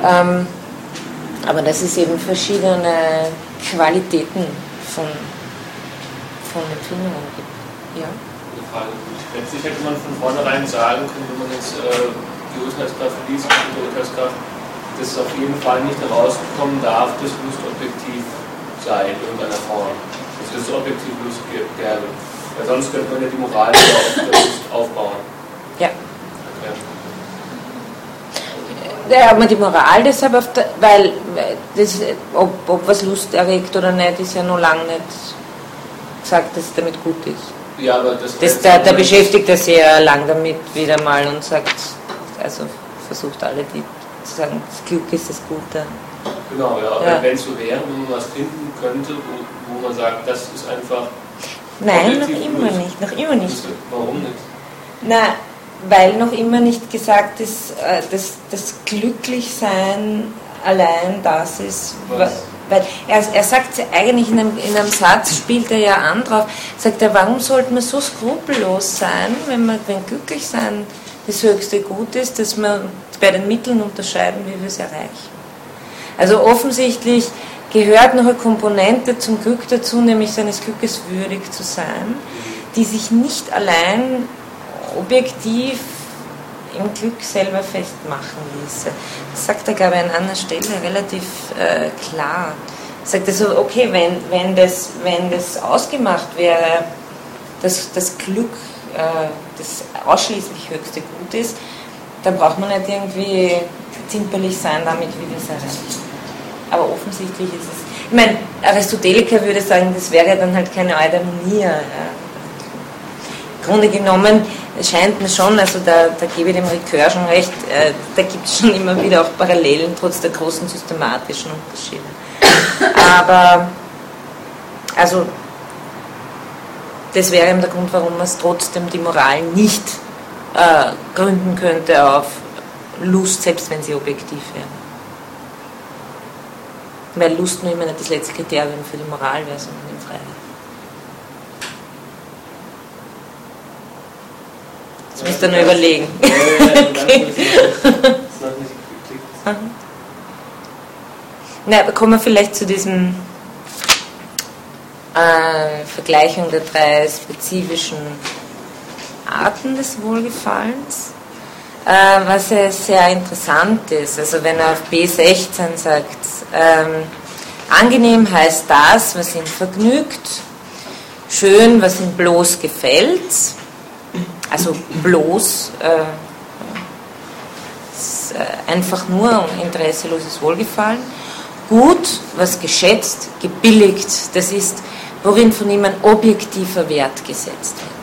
Ähm, aber dass es eben verschiedene Qualitäten von, von Empfindungen gibt. Ja? Letztlich hätte man von vornherein sagen können, wenn man jetzt äh, die Urteilskraft liest, die Urteilskraft, dass es auf jeden Fall nicht herauskommen darf, dass Lust objektiv sei in irgendeiner Form. Dass es objektiv Lust gäbe. Weil sonst könnte man ja die Moral der Lust aufbauen. Ja. Ja, aber die Moral deshalb, der, weil das, ob, ob was Lust erregt oder nicht, ist ja noch lange nicht gesagt, dass es damit gut ist. Ja, aber das, das da, da beschäftigt er sich ja lang damit wieder mal und sagt, also versucht alle die zu sagen, das Glück ist das Gute. Genau, ja, ja. wenn es so wäre, wenn man was finden könnte, wo, wo man sagt, das ist einfach. Nein, noch immer gut. nicht, noch immer nicht. Warum nicht? Na, weil noch immer nicht gesagt ist, äh, dass das Glücklichsein allein das ist, was? Weil er, er sagt eigentlich in einem, in einem Satz, spielt er ja an drauf, sagt er, warum sollte man so skrupellos sein, wenn man wenn glücklich sein das höchste Gut ist, dass wir bei den Mitteln unterscheiden, wie wir es erreichen. Also offensichtlich gehört noch eine Komponente zum Glück dazu, nämlich seines Glückes würdig zu sein, die sich nicht allein objektiv im Glück selber festmachen ließe. Das sagt er, glaube ich, an einer Stelle relativ äh, klar. Er sagt also, okay, wenn, wenn, das, wenn das ausgemacht wäre, dass das Glück äh, das ausschließlich höchste Gut ist, dann braucht man nicht irgendwie zimperlich sein damit, wie wir es erreichen. Aber offensichtlich ist es. Ich meine, Aristoteliker würde sagen, das wäre dann halt keine Eudaimonia. Ja. Grunde genommen scheint mir schon, also da, da gebe ich dem Ricœur schon recht, äh, da gibt es schon immer wieder auch Parallelen, trotz der großen systematischen Unterschiede. Aber, also, das wäre eben der Grund, warum man es trotzdem die Moral nicht äh, gründen könnte auf Lust, selbst wenn sie objektiv wäre. Weil Lust nur immer nicht das letzte Kriterium für die Moral wäre, sondern die Freiheit. Das müsst ihr nur überlegen. okay. Na, aber kommen wir vielleicht zu diesem äh, Vergleichung der drei spezifischen Arten des Wohlgefallens. Äh, was ja sehr interessant ist, also wenn er auf B16 sagt, ähm, angenehm heißt das, was ihn vergnügt, schön, was ihm bloß gefällt, also bloß äh, äh, einfach nur um interesseloses Wohlgefallen. Gut, was geschätzt, gebilligt, das ist, worin von ihm ein objektiver Wert gesetzt wird.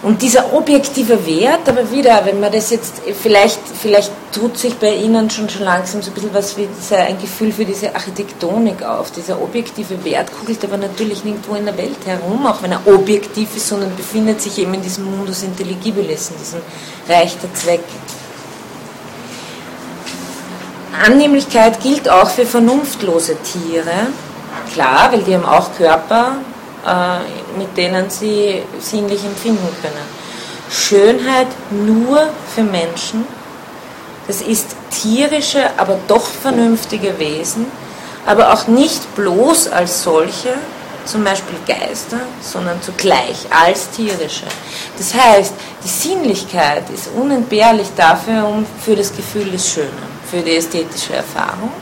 Und dieser objektive Wert, aber wieder, wenn man das jetzt, vielleicht, vielleicht tut sich bei Ihnen schon, schon langsam so ein bisschen was wie dieser, ein Gefühl für diese Architektonik auf. Dieser objektive Wert kugelt aber natürlich nirgendwo in der Welt herum, auch wenn er objektiv ist, sondern befindet sich eben in diesem Mundus Intelligibilis, in diesem Reich der Zwecke. Annehmlichkeit gilt auch für vernunftlose Tiere, klar, weil die haben auch Körper, mit denen sie sinnlich empfinden können. Schönheit nur für Menschen. Das ist tierische, aber doch vernünftige Wesen, aber auch nicht bloß als solche, zum Beispiel Geister, sondern zugleich als tierische. Das heißt, die Sinnlichkeit ist unentbehrlich dafür, um für das Gefühl des Schönen, für die ästhetische Erfahrung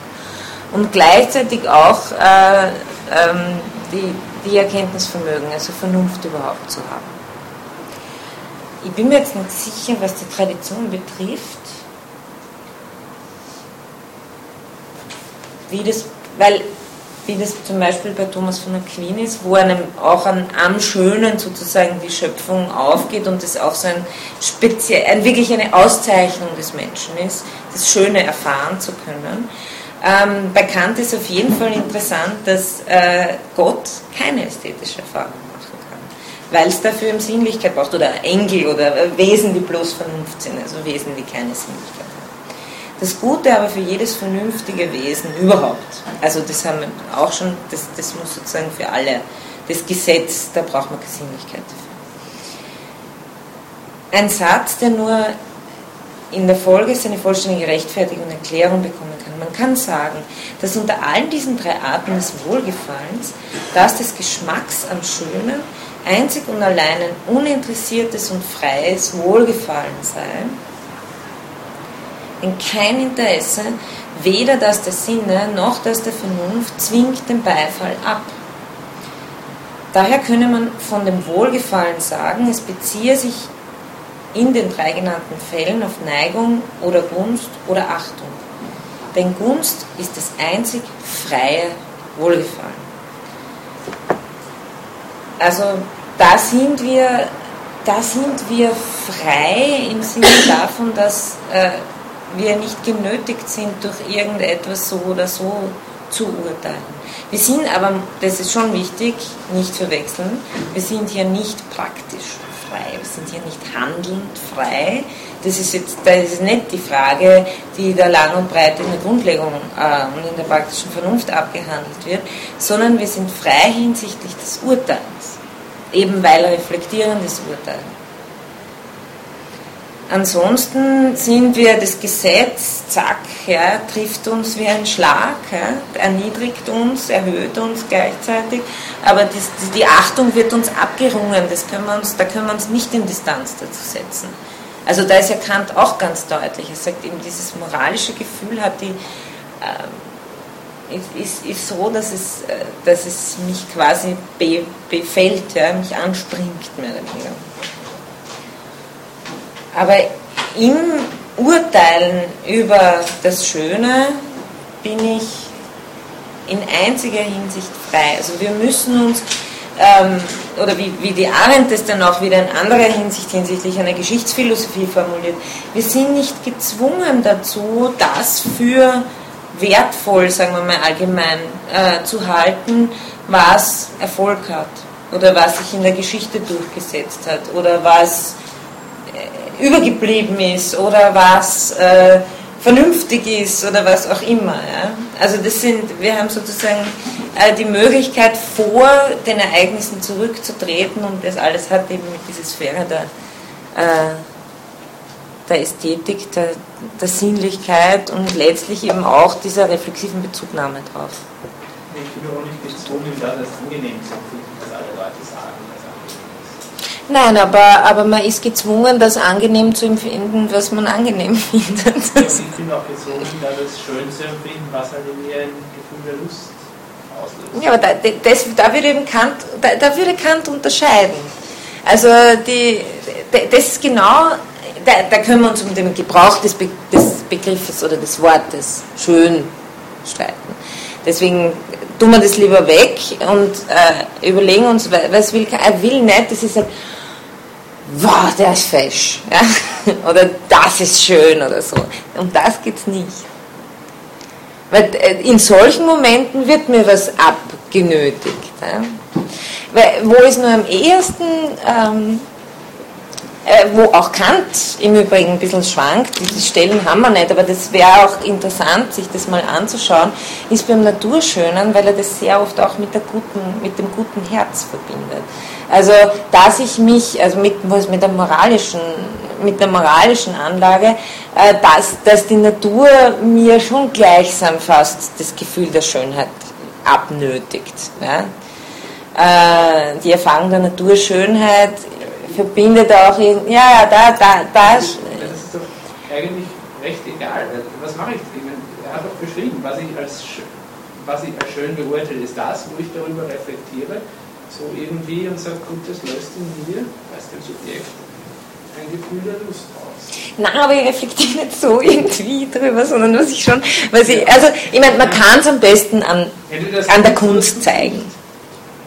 und gleichzeitig auch äh, ähm, die, die Erkenntnisvermögen, also Vernunft überhaupt zu haben. Ich bin mir jetzt nicht sicher, was die Tradition betrifft, wie das, weil wie das zum Beispiel bei Thomas von Aquin ist, wo einem auch an, am Schönen sozusagen die Schöpfung aufgeht und das auch so ein speziell, ein, wirklich eine Auszeichnung des Menschen ist, das Schöne erfahren zu können. Ähm, bei Kant ist auf jeden Fall interessant, dass äh, Gott keine ästhetische Erfahrung machen kann, weil es dafür eine Sinnlichkeit braucht, oder Engel oder Wesen, die bloß Vernunft sind, also Wesen, die keine Sinnlichkeit haben. Das Gute aber für jedes vernünftige Wesen überhaupt, also das haben wir auch schon, das, das muss sozusagen für alle, das Gesetz, da braucht man keine Sinnlichkeit dafür. Ein Satz, der nur in der Folge seine vollständige Rechtfertigung und Erklärung bekommen kann. Man kann sagen, dass unter allen diesen drei Arten des Wohlgefallens das des Geschmacks am Schönen einzig und allein ein uninteressiertes und freies Wohlgefallen sei, denn kein Interesse, weder das der Sinne noch das der Vernunft, zwingt den Beifall ab. Daher könne man von dem Wohlgefallen sagen, es beziehe sich in den drei genannten Fällen auf Neigung oder Gunst oder Achtung. Denn Gunst ist das einzig freie Wohlgefallen. Also da sind wir, da sind wir frei im Sinne davon, dass äh, wir nicht genötigt sind, durch irgendetwas so oder so zu urteilen. Wir sind aber, das ist schon wichtig, nicht verwechseln, wir sind hier nicht praktisch frei, wir sind hier nicht handelnd frei. Das ist jetzt das ist nicht die Frage, die da lang und breit in der Grundlegung äh, und in der praktischen Vernunft abgehandelt wird, sondern wir sind frei hinsichtlich des Urteils, eben weil reflektierendes Urteil. Ansonsten sind wir, das Gesetz, zack, ja, trifft uns wie ein Schlag, ja, erniedrigt uns, erhöht uns gleichzeitig, aber das, die Achtung wird uns abgerungen, das können wir uns, da können wir uns nicht in Distanz dazu setzen. Also da ist ja Kant auch ganz deutlich, er sagt eben, dieses moralische Gefühl hat die, äh, ist, ist, so, dass es, äh, dass es mich quasi be, befällt, ja, mich anspringt, mehr oder weniger. Aber im Urteilen über das Schöne bin ich in einziger Hinsicht frei. Also wir müssen uns, ähm, oder wie, wie die Arendt es dann auch wieder in anderer Hinsicht hinsichtlich einer Geschichtsphilosophie formuliert, wir sind nicht gezwungen dazu, das für wertvoll, sagen wir mal allgemein, äh, zu halten, was Erfolg hat oder was sich in der Geschichte durchgesetzt hat oder was übergeblieben ist oder was äh, vernünftig ist oder was auch immer. Ja? Also das sind, wir haben sozusagen äh, die Möglichkeit vor den Ereignissen zurückzutreten und das alles hat eben mit dieser Sphäre der, äh, der Ästhetik, der, der Sinnlichkeit und letztlich eben auch dieser reflexiven Bezugnahme drauf. Ich bin auch nicht gezwungen, da das angenehm zu finden, was alle Leute sagen. Nein, aber, aber man ist gezwungen, das angenehm zu empfinden, was man angenehm findet. Ja, ich bin auch gezwungen, da das schön zu empfinden, was halt in mir ein Gefühl der Lust auslöst. Ja, aber da, das, da, würde eben Kant, da, da würde Kant unterscheiden. Also die, das ist genau, da, da können wir uns um den Gebrauch des, Be des Begriffes oder des Wortes schön streiten. Deswegen tun wir das lieber weg und äh, überlegen uns, was will er will nicht, das ist halt, wow, der ist fesch. Ja? Oder das ist schön oder so. Um das geht es nicht. Weil äh, in solchen Momenten wird mir was abgenötigt. Ja? Weil, wo es nur am ehesten, ähm, äh, wo auch Kant im Übrigen ein bisschen schwankt, diese Stellen haben wir nicht, aber das wäre auch interessant, sich das mal anzuschauen, ist beim Naturschönen, weil er das sehr oft auch mit, der guten, mit dem guten Herz verbindet. Also, dass ich mich, also mit, was mit der moralischen, mit der moralischen Anlage, äh, dass, dass die Natur mir schon gleichsam fast das Gefühl der Schönheit abnötigt. Ja? Äh, die Erfahrung der Naturschönheit verbindet auch, in, ja, ja, da, da, da. Das ist doch eigentlich recht egal. Was mache ich? Er hat doch beschrieben, was ich als was ich als schön beurteile, ist das, wo ich darüber reflektiere, so irgendwie und sage, gut, das löst in mir, als dem Subjekt, ein Gefühl der Lust aus. Nein, aber ich reflektiere nicht so irgendwie drüber, sondern was ich schon, was ich, also ich meine, man kann es am besten an, an der Kunst zeigen.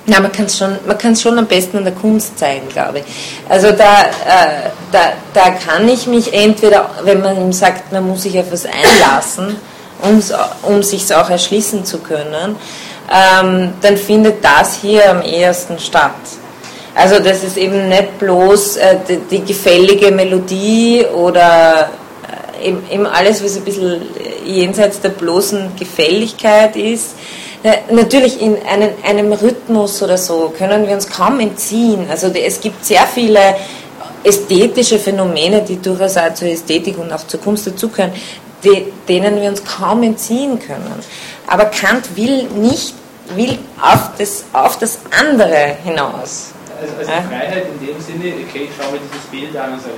Ja, man kann es schon, schon am besten an der Kunst zeigen, glaube ich. Also da, äh, da, da kann ich mich entweder, wenn man ihm sagt, man muss sich auf was einlassen, um sich auch erschließen zu können, ähm, dann findet das hier am ehesten statt. Also das ist eben nicht bloß äh, die, die, gefällige Melodie oder äh, eben, alles, was ein bisschen jenseits der bloßen Gefälligkeit ist. Natürlich in einen, einem Rhythmus oder so können wir uns kaum entziehen. Also es gibt sehr viele ästhetische Phänomene, die durchaus auch zur Ästhetik und auch zur Kunst dazugehören, denen wir uns kaum entziehen können. Aber Kant will nicht, will auf das, auf das andere hinaus. Also, also ja? Freiheit in dem Sinne, okay, ich schaue mir dieses Bild an und sage,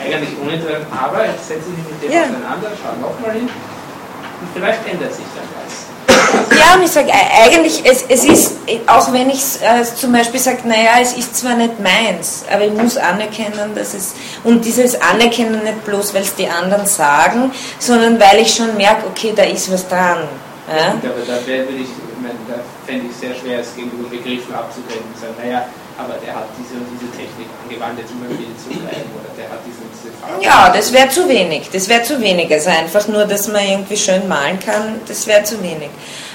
eigentlich uninteressant, aber jetzt setze ich mich mit dem ja. auseinander, schaue nochmal hin und vielleicht ändert sich dann was. Ja, und ich sage eigentlich, es, es ist, auch wenn ich äh, zum Beispiel sage, naja, es ist zwar nicht meins, aber ich muss anerkennen, dass es, und dieses Anerkennen nicht bloß, weil es die anderen sagen, sondern weil ich schon merke, okay, da ist was dran. Ja? aber da, würde ich, da fände ich sehr schwer, es gegenüber Begriffen abzugrenzen und sagen, naja, aber der hat diese und diese Technik angewandt, ein Bild zu bleiben, oder der hat diese und diese Farbe. Ja, das wäre zu wenig, das wäre zu wenig. Also einfach nur, dass man irgendwie schön malen kann, das wäre zu wenig.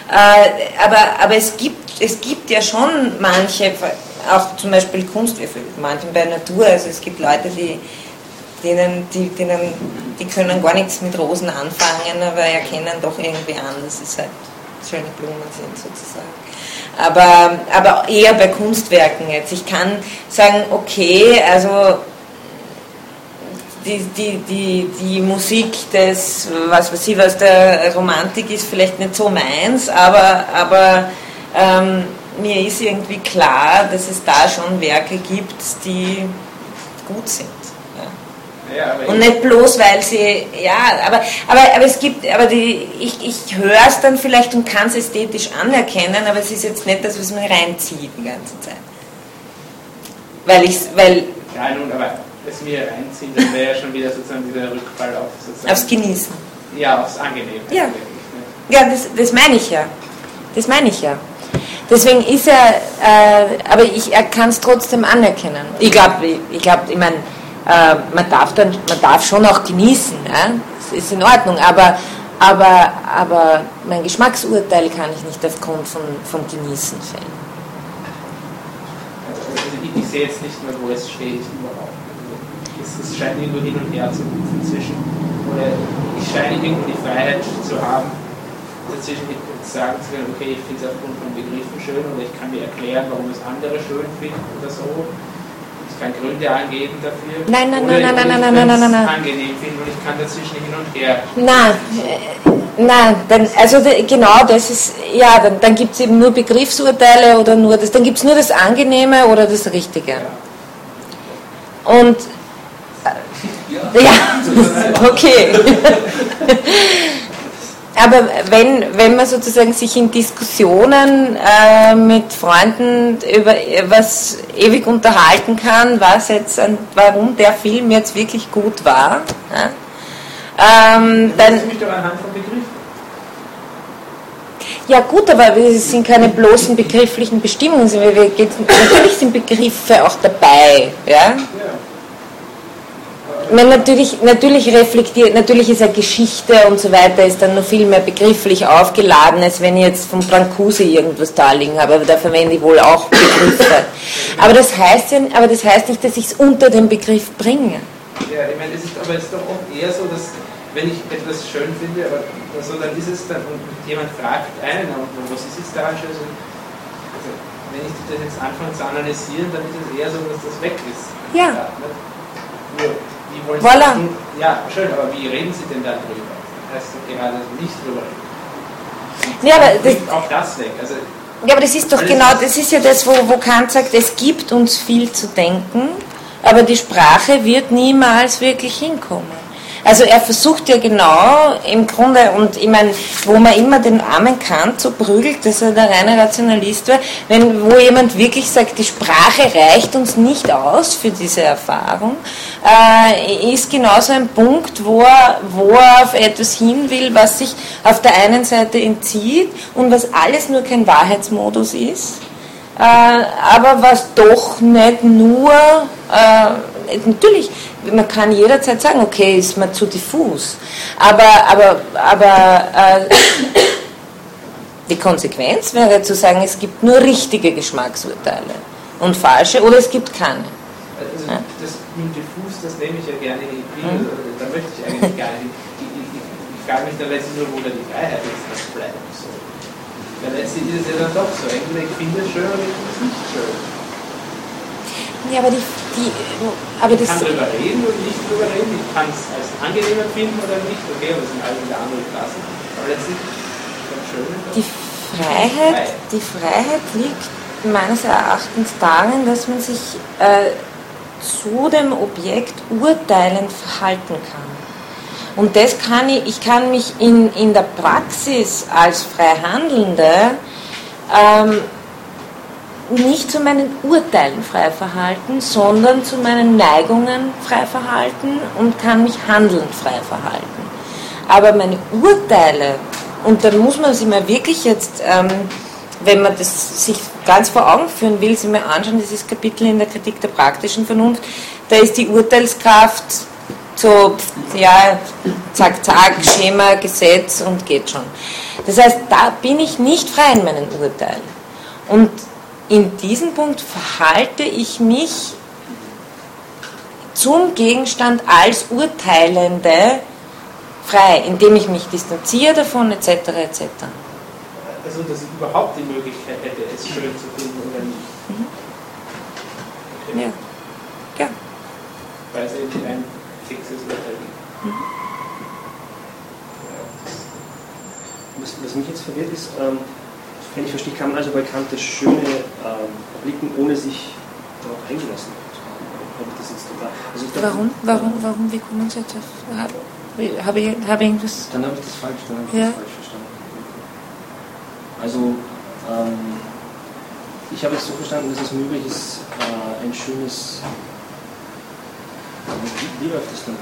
Äh, aber, aber es, gibt, es gibt ja schon manche, auch zum Beispiel Kunstwürfel, manchen bei Natur, also es gibt Leute, die, denen, die, denen, die können gar nichts mit Rosen anfangen, aber erkennen doch irgendwie an, dass es halt schöne Blumen sind sozusagen. Aber, aber eher bei Kunstwerken jetzt. Ich kann sagen, okay, also die, die, die, die Musik des, was weiß ich, was der Romantik ist, vielleicht nicht so meins, aber, aber ähm, mir ist irgendwie klar, dass es da schon Werke gibt, die gut sind. Und nicht bloß, weil sie, ja, aber, aber, aber es gibt, aber die, ich, ich höre es dann vielleicht und kann es ästhetisch anerkennen, aber es ist jetzt nicht das, was mir reinzieht die ganze Zeit. Weil ich, weil... Ja, nun, aber es mir reinziehen, dann wäre ja schon wieder sozusagen dieser Rückfall auf sozusagen. Aufs Genießen. Ja, aufs Angenehme. Ja, ja das, das meine ich ja. Das meine ich ja. Deswegen ist er, äh, aber ich, er kann es trotzdem anerkennen. Ich glaube, ich, glaub, ich meine, man, darf dann, man darf schon auch genießen, ja? das ist in Ordnung, aber, aber, aber mein Geschmacksurteil kann ich nicht aufgrund von, vom Genießen fällen. Also ich, sehe jetzt nicht mehr, wo es steht überhaupt es scheint irgendwo hin und her zu rufen zwischen, oder ich scheine irgendwo die Freiheit zu haben, dazwischen sagen zu können, okay, ich finde es aufgrund von Begriffen schön oder ich kann mir erklären, warum es andere schön finden oder so. Kann Gründe angeben dafür. Nein, nein, nein, nein, nein, nein, nein, nein, nein, nein. angenehm finden und ich kann dazwischen hin und her. Nein, nein, dann, also genau, das ist, ja, dann, dann gibt es eben nur Begriffsurteile oder nur das, dann gibt es nur das Angenehme oder das Richtige. Ja. Und ja, okay. Aber wenn, wenn man sozusagen sich in Diskussionen äh, mit Freunden über was ewig unterhalten kann, was jetzt, warum der Film jetzt wirklich gut war, ja, ähm, dann. Ja gut, aber es sind keine bloßen begrifflichen Bestimmungen. Natürlich sind Begriffe auch dabei. Ja? ja man natürlich, natürlich reflektiert, natürlich ist eine Geschichte und so weiter, ist dann noch viel mehr begrifflich aufgeladen, als wenn ich jetzt von Brancusi irgendwas da liegen habe, aber da verwende ich wohl auch Begriffe. aber das heißt ja, aber das heißt nicht, dass ich es unter den Begriff bringe. Ja, ich meine, es ist, aber es ist doch auch eher so, dass wenn ich etwas schön finde, aber also dann ist es dann, und jemand fragt einen, was ist jetzt daran schön? Also, wenn wenn ich das jetzt anfange zu analysieren, dann ist es eher so, dass das weg ist. Ja. ja Nur, wie wollen Voilà. Sie ja, schön, aber wie reden Sie denn darüber? Das heißt gerade nicht drüber reden. Ja, aber das, auch das weg. Also, Ja, aber das ist doch genau, das ist ja das, wo, wo Kant sagt, es gibt uns viel zu denken, aber die Sprache wird niemals wirklich hinkommen. Also er versucht ja genau im Grunde, und ich meine, wo man immer den armen Kant so prügelt, dass er der reine Rationalist war, wenn, wo jemand wirklich sagt, die Sprache reicht uns nicht aus für diese Erfahrung, äh, ist genauso ein Punkt, wo er, wo er auf etwas hin will, was sich auf der einen Seite entzieht und was alles nur kein Wahrheitsmodus ist, äh, aber was doch nicht nur, äh, natürlich, man kann jederzeit sagen, okay, ist mir zu diffus, aber, aber, aber äh, die Konsequenz wäre zu sagen, es gibt nur richtige Geschmacksurteile und falsche oder es gibt keine. also Ja. das mit diffus, das nehme ich ja gerne in die Mhm. Da möchte ich eigentlich gar nicht. Ich, frage mich dann letztlich nur, wo da die Freiheit jetzt noch bleibt. So. Weil letztlich ist es ja dann doch so. Entweder ich finde es schön oder ich finde es nicht schön. Ja, aber die, die aber Ich das, kann drüber reden oder nicht drüber reden. Ich kann es als angenehmer finden oder nicht. Okay, aber das sind alle wieder andere Klassen. Aber letztlich das Schöne. Die Freiheit, die Freiheit liegt meines Erachtens darin, dass man sich äh, zu dem Objekt urteilend verhalten kann. Und das kann ich, ich kann mich in, in der Praxis als Freihandelnde ähm, nicht zu meinen Urteilen frei verhalten, sondern zu meinen Neigungen frei verhalten und kann mich handelnd frei verhalten. Aber meine Urteile, und da muss man sich mal wirklich jetzt, ähm, wenn man das sich ganz vor Augen führen will, sich mal anschauen, dieses Kapitel in der Kritik der praktischen Vernunft, da ist die Urteilskraft so, ja, zack, zack, Schema, Gesetz und geht schon. Das heißt, da bin ich nicht frei in meinen Urteilen. Und in diesem Punkt verhalte ich mich zum Gegenstand als Urteilende frei, indem ich mich distanziere davon etc. etc. Also, dass ich überhaupt die Möglichkeit hätte, es schön zu finden oder nicht. Okay. Ja. Ja. Weil es eben ein fixes Urteil gibt. Was, was mich jetzt verwirrt ist, ähm, wenn ich verstehe, kann man also bei Kant das Schöne ähm, erblicken, ohne sich darauf eingelassen zu haben. Habe das jetzt total. Also dachte, Warum? Warum? Warum? Wie kommen Sie jetzt auf? Habe hab ich, hab ich irgendwas? Dann habe ich das falsch, dann habe ich Ja. das falsch verstanden. Also, ähm, ich habe es so verstanden, dass es möglich ist, äh, ein schönes. Wie, wie läuft das denn?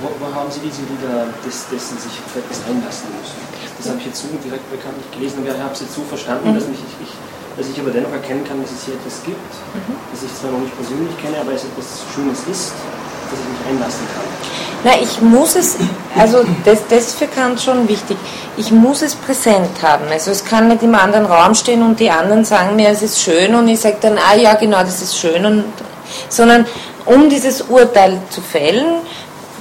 Wo, wo haben Sie diese Lieder des, dessen sich etwas einlassen müssen? Das habe ich jetzt so direkt bekannt nicht gelesen, aber ich habe es jetzt so verstanden, Mhm. dass, mich, ich, ich, dass ich aber dennoch erkennen kann, dass es hier etwas gibt, Mhm. das ich zwar noch nicht persönlich kenne, aber es etwas Schönes ist, dass ich mich einlassen kann. Na, ich muss es, also das, das ist für Kant schon wichtig, ich muss es präsent haben. Also es kann nicht im anderen Raum stehen und die anderen sagen mir, es ist schön und ich sage dann, ah ja, genau, das ist schön. Und, sondern um dieses Urteil zu fällen,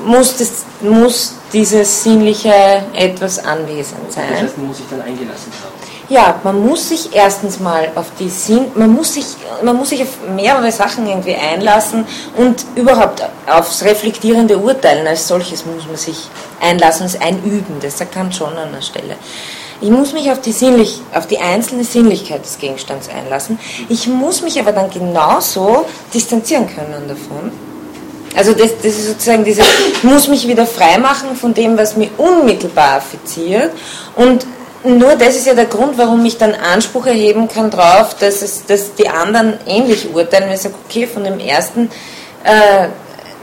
muss, das, muss dieses sinnliche etwas anwesend Das sein. heißt, man muss sich dann eingelassen haben. Ja, man muss sich erstens mal auf die Sinn, man muss sich, man muss sich auf mehrere Sachen irgendwie einlassen und überhaupt aufs reflektierende Urteilen als solches muss man sich einlassen, das Einüben, das sagt Kant schon an der Stelle. Ich muss mich auf die, sinnlich, auf die einzelne Sinnlichkeit des Gegenstands einlassen. Ich muss mich aber dann genauso distanzieren können davon. Also das, das ist sozusagen dieses, ich muss mich wieder freimachen von dem, was mich unmittelbar affiziert. Und nur das ist ja der Grund, warum ich dann Anspruch erheben kann darauf, dass, dass die anderen ähnlich urteilen. Wenn ich sage, okay, von dem ersten äh,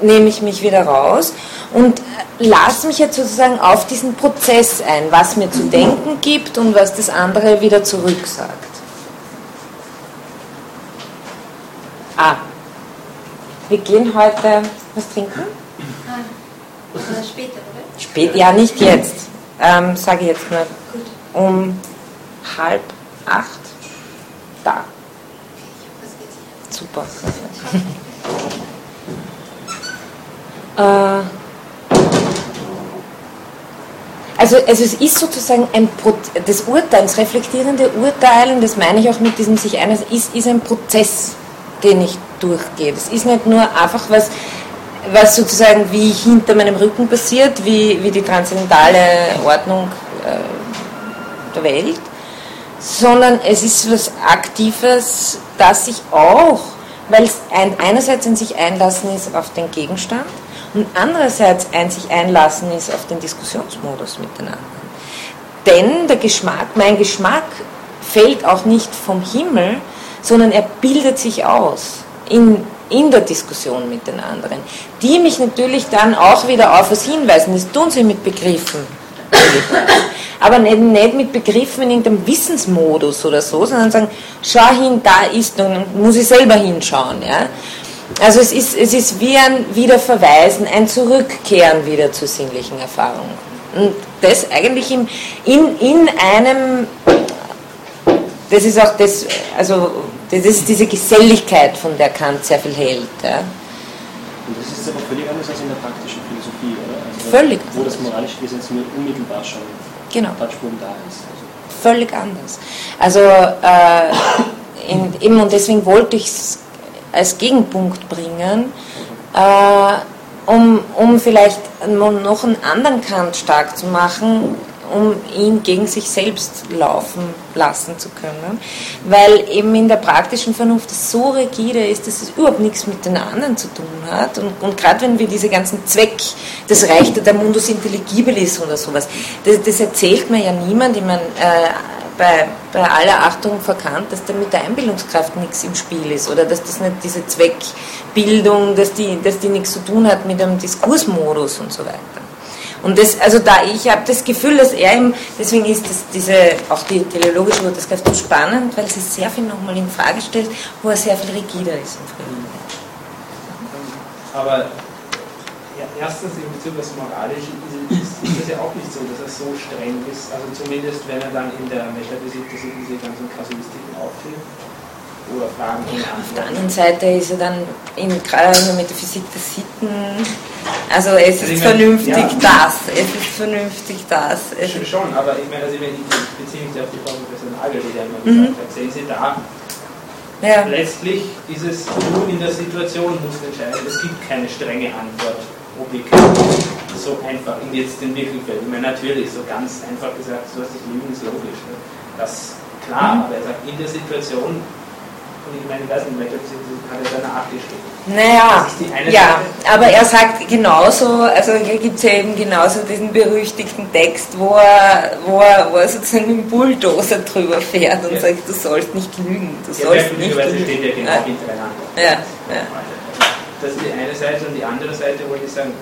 nehme ich mich wieder raus und lasse mich jetzt sozusagen auf diesen Prozess ein, was mir zu denken gibt und was das andere wieder zurücksagt. Ah, wir gehen heute was trinken? Ah, äh, später, oder? Spät, ja, nicht jetzt. Ähm, Sage ich jetzt nur Gut. um halb acht da. Super. Also, also es ist sozusagen ein Pro das Urteil, das reflektierende Urteilen, das meine ich auch mit diesem sich eines, ist, ist ein Prozess, den ich durchgehe. Das ist nicht nur einfach was, was sozusagen wie hinter meinem Rücken passiert, wie, wie die transzendentale Ordnung äh, der Welt, sondern es ist was Aktives, das ich auch, weil es ein, einerseits in sich einlassen ist auf den Gegenstand und andererseits ein sich einlassen ist auf den Diskussionsmodus miteinander. Denn der Geschmack, mein Geschmack fällt auch nicht vom Himmel, sondern er bildet sich aus in, in der Diskussion mit den anderen, die mich natürlich dann auch wieder auf was hinweisen. Das tun sie mit Begriffen. Aber nicht, mit Begriffen in irgendeinem Wissensmodus oder so, sondern sagen, schau hin, da ist, und muss ich selber hinschauen. Ja? Also es ist, es ist wie ein Wiederverweisen, ein Zurückkehren wieder zu sinnlichen Erfahrungen. Und das eigentlich im, in, in einem, das ist auch das, also das ist diese Geselligkeit, von der Kant sehr viel hält. Ja. Und das ist aber völlig anders als in der praktischen Philosophie, oder? Also völlig. Wo das moralische Gesetz nur unmittelbar schon genau. Touchpoint da ist. Also. Völlig anders. Also äh, in, eben, und deswegen wollte ich es als Gegenpunkt bringen, äh, um, um vielleicht noch einen anderen Kant stark zu machen, um ihn gegen sich selbst laufen lassen zu können, weil eben in der praktischen Vernunft es so rigide ist, dass es überhaupt nichts mit den anderen zu tun hat. Und, und gerade wenn wir diese ganzen Zweck, das Reich der Mundus intelligibilis oder sowas, das, das erzählt mir ja niemand. Ich meine, äh, bei, bei aller Achtung verkannt, dass da mit der Einbildungskraft nichts im Spiel ist oder dass das nicht diese Zweckbildung, dass die, dass die nichts zu tun hat mit einem Diskursmodus und so weiter. Und das, also da, ich habe das Gefühl, dass er ihm, deswegen ist das, diese, auch die teleologische Urteilskraft so spannend, weil sie sehr viel nochmal in Frage stellt, wo er sehr viel rigider ist im Frieden. Aber ja, erstens in Bezug auf das Moralische ist, ist, das ja auch nicht so, dass er so streng ist, also zumindest wenn er dann in der Metaphysik diese ganzen Kasuistiken aufführt oder Fragen ja, Auf der anderen Seite ist er dann in, gerade in der Metaphysik der Sitten, also es ist also vernünftig meine, ja, das, es ist vernünftig das. Schon, aber ich meine, also ich beziehe mich auf die Frau Professor Nagel, die ja immer gesagt mhm. hat, sehen Sie da, ja. letztlich ist es nur in der Situation muss entscheiden, es gibt keine strenge Antwort, objektiv, so einfach in jetzt den Wirklichkeit. Ich meine, natürlich, so ganz einfach gesagt, so ist das Leben ist logisch. Ne? Das klar, mhm. aber er sagt, in der Situation und ich meine, ich weiß nicht, sie hat ja danach geschrieben. Naja, ja, Seite. aber er sagt genauso, also hier gibt es ja eben genauso diesen berüchtigten Text, wo er, wo er, wo er sozusagen mit dem Bulldozer drüber fährt und ja. sagt, du sollst nicht lügen. Du ja, sollst nicht lügen. steht ja genau ja. hintereinander. Ja, ja. Das ist die eine Seite und die andere Seite wollte ich sagen,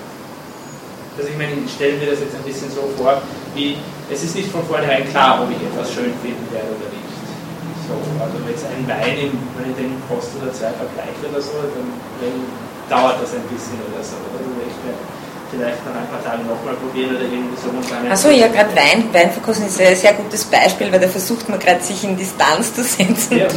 also ich meine, ich stelle mir das jetzt ein bisschen so vor, wie es ist nicht von vornherein klar, ob ich etwas schön finden werde oder nicht. So, also wenn jetzt ein Wein, wenn ich den Kost oder zwei vergleiche oder so, dann, dann dauert das ein bisschen oder so. Oder vielleicht nach ein paar Tagen nochmal probieren oder irgendwie so. Achso, ja, gerade Wein, Weinverkosten ist ein sehr gutes Beispiel, weil da versucht man gerade sich in Distanz zu setzen. Ja,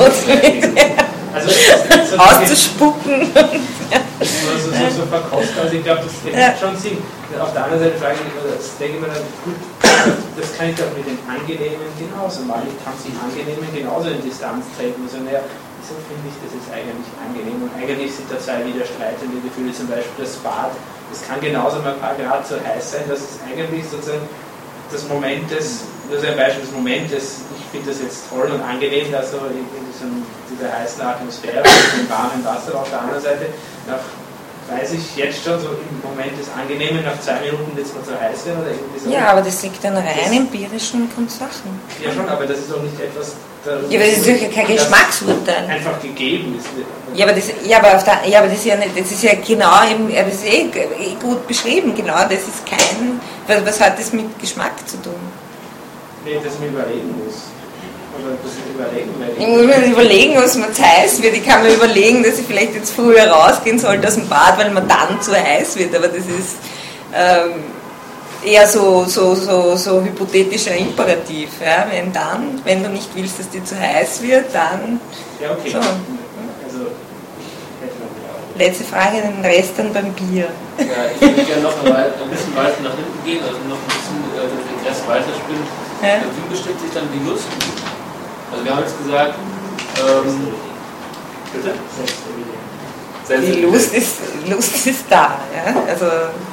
also, so auszuspucken. so, so, so verkosten, also ich glaube, das ja. schon Sinn. Auf der anderen Seite frage ich mich, das denke ich mir dann, gut, das kann ich doch mit den Angenehmen genauso machen. Ich kann sie Angenehmen genauso in Distanz treten. Also, naja, wieso finde ich das ist eigentlich angenehm? Und eigentlich sind da zwei widerstreitende Gefühle, zum Beispiel das Bad. Es kann genauso mal ein paar Grad so heiß sein, dass es eigentlich sozusagen das Moment des, das ist ein Beispiel, des, ich finde das jetzt toll und angenehm, da so in, diesem, dieser heißen Atmosphäre, im warmen Wasser auf der anderen Seite, nach weiß ich jetzt schon, so im Moment des Angenehmen, nach zwei Minuten wird es mal zu heiß werden oder irgendwie so. Ja, aber das liegt an rein empirischen Grundsachen. Ja, schon, aber das ist doch nicht etwas. Ja, aber das ist sicher kein Geschmacksurteil. Einfach gegeben ist. Ja, aber das, ja, aber auf der, ja, aber das ist ja nicht, das ist ja genau eben, das ist eh, eh gut beschrieben, genau, das ist kein, was, was hat das mit Geschmack zu tun? Nee, dass man überlegen muss. Ich muss mir überlegen, was mir zu heiß wird. Ich kann mir überlegen, dass ich vielleicht jetzt früher rausgehen sollte aus dem Bad, weil mir dann zu heiß wird. Aber das ist ähm, eher so, so, so, so hypothetischer Imperativ. Ja? Wenn dann, wenn du nicht willst, dass dir zu heiß wird, dann. Ja, okay. So. Also, Letzte Frage, den Rest dann beim Bier. Ja, ich würde gerne noch ein bisschen weiter nach hinten gehen, also noch ein bisschen äh, den Regress weiterspinnt, Ja. wie bestimmt sich dann die Lust? Also wir haben jetzt gesagt, ähm, bitte? Die Lust ist, Lust ist da. Ja? Also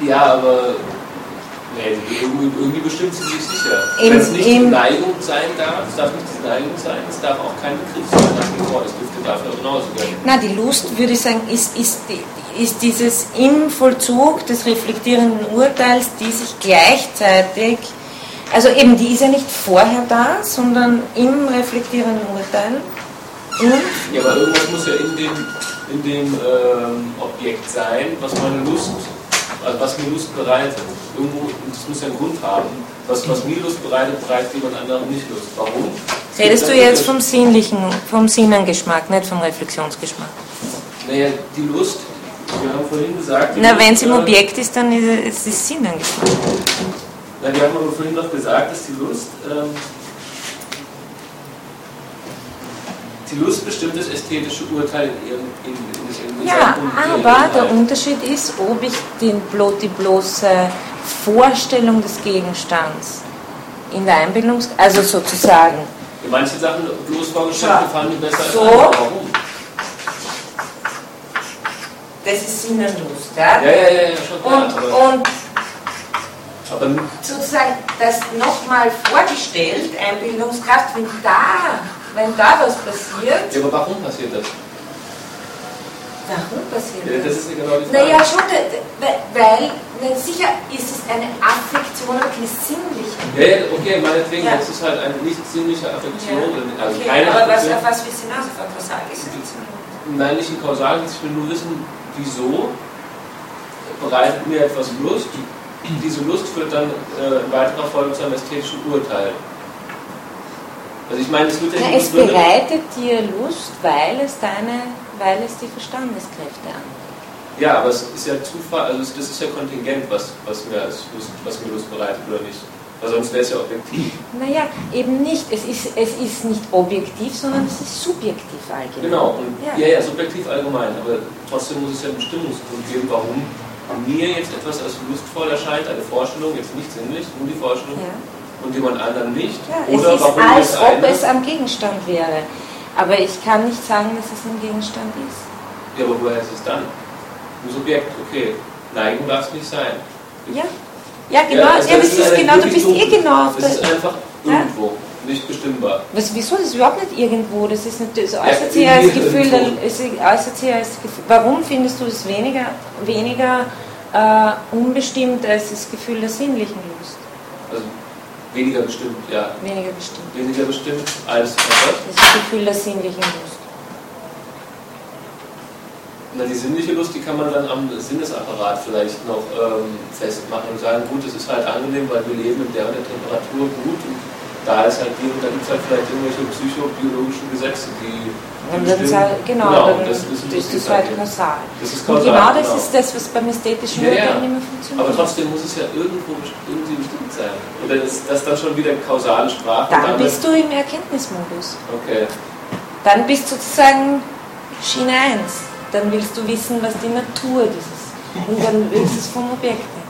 Ja, aber nee, irgendwie, irgendwie bestimmt sie sich sicher. Wenn es nicht im- Neigung sein darf, es darf nicht die Neigung sein, es darf auch kein Begriff sein nach wie vor, es dürfte dafür genauso werden. Na, die Lust, würde ich sagen, ist, ist, die, ist dieses im Vollzug des reflektierenden Urteils, die sich gleichzeitig, also eben die ist ja nicht vorher da, sondern im reflektierenden Urteil. Und, Ja, aber irgendwas muss ja in dem, in dem ähm, Objekt sein, was meine Lust, also was mir Lust bereitet. Irgendwo, und das muss ja einen Grund haben. Was, was mir Lust bereitet, bereitet jemand anderem nicht Lust. Warum? redest du jetzt vom sinnlichen, vom Sinnengeschmack, nicht vom Reflexionsgeschmack? Naja, die Lust, wir haben vorhin gesagt. Na, wenn es im äh, Objekt ist, dann ist es Sinnengeschmack. Na, wir haben aber vorhin noch gesagt, dass die Lust, ähm, die Lust bestimmt das ästhetische Urteil in ihrem in, in, in, Ja, aber der. Unterschied ist, ob ich den, die bloße Vorstellung des Gegenstands in der Einbildungs... also sozusagen, Ja, Manche Sachen bloß vorgestellt, Ja. gefallen mir besser So. als andere. Warum? das ist Sinnenlust, ja? Ja, ja, ja, ja schon klar. Und aber sozusagen das nochmal vorgestellt, Einbildungskraft, wenn da, wenn da was passiert, ja, aber warum passiert das? warum passiert Ja, das ist ja genau die Frage. Naja, schon, de- weil, weil sicher ist es eine Affektion, aber keine sinnliche. Ja, ja, okay, meinetwegen, Ja. das ist halt eine nicht sinnliche Affektion. Also Okay, keine aber was, Affektion. auf was willst du hinaus? Auf eine Kausalgesetz? Nein, nicht in kausal, ich will nur wissen, wieso bereitet mir etwas Lust. Diese Lust führt dann äh, in weiterer Folge zu einem ästhetischen Urteil. Also ich meine, es wird ja Na, es bereitet dir Lust, weil es deine, weil es die Verstandeskräfte anregt. Ja, aber es ist ja Zufall, also das ist ja kontingent, was, was, mir, als Lust, was mir Lust bereitet oder nicht. Weil sonst wäre es ja objektiv. Naja, eben nicht. Es ist, es ist nicht objektiv, sondern es ist subjektiv allgemein. Genau, und Ja. ja. ja, subjektiv allgemein, aber trotzdem muss es ja einen Bestimmungsgrund geben, warum mir jetzt etwas als lustvoll erscheint, eine Vorstellung, jetzt nicht sinnlich, nur die Vorstellung, Ja. und jemand anderen nicht. Ja, oder es ist, als das ob es am Gegenstand wäre. Aber ich kann nicht sagen, dass es ein Gegenstand ist. Ja, aber woher ist es dann? Ein Subjekt, okay. Neigung darf es nicht sein. Ja, ja genau. Ja, das ist ist eine genau. Du bist eh genau auf Es ist einfach Ja. Nicht bestimmbar. Was, wieso? Das ist überhaupt nicht irgendwo. Das ist nicht, Ja, äußert sich als Gefühl. äußert sich als Gefühl. Warum findest du es weniger, weniger äh, unbestimmt als das Gefühl der sinnlichen Lust? Also weniger bestimmt, ja. Weniger bestimmt. Weniger bestimmt als was? Das Gefühl der sinnlichen Lust. Na, die sinnliche Lust, die kann man dann am Sinnesapparat vielleicht noch ähm, festmachen und sagen, gut, es ist halt angenehm, weil wir leben in der und der Temperatur gut und da ist halt die und da gibt es halt vielleicht irgendwelche psychobiologischen Gesetze, die, Und dann bestimmen- sag, genau, genau dann das, ist das, das, ist halt kausal. Das ist Und kausal, genau das genau. ist das, was beim ästhetischen Ja, ja. Nicht mehr funktioniert. Aber trotzdem muss es ja irgendwo irgendwie bestimmt sein. Und dann ist das dann schon wieder kausale Sprache. dann damit- bist du im Erkenntnismodus. Okay. Dann bist du sozusagen Schiene 1. Dann willst du wissen, was die Natur dieses und dann willst du es vom Objekt her.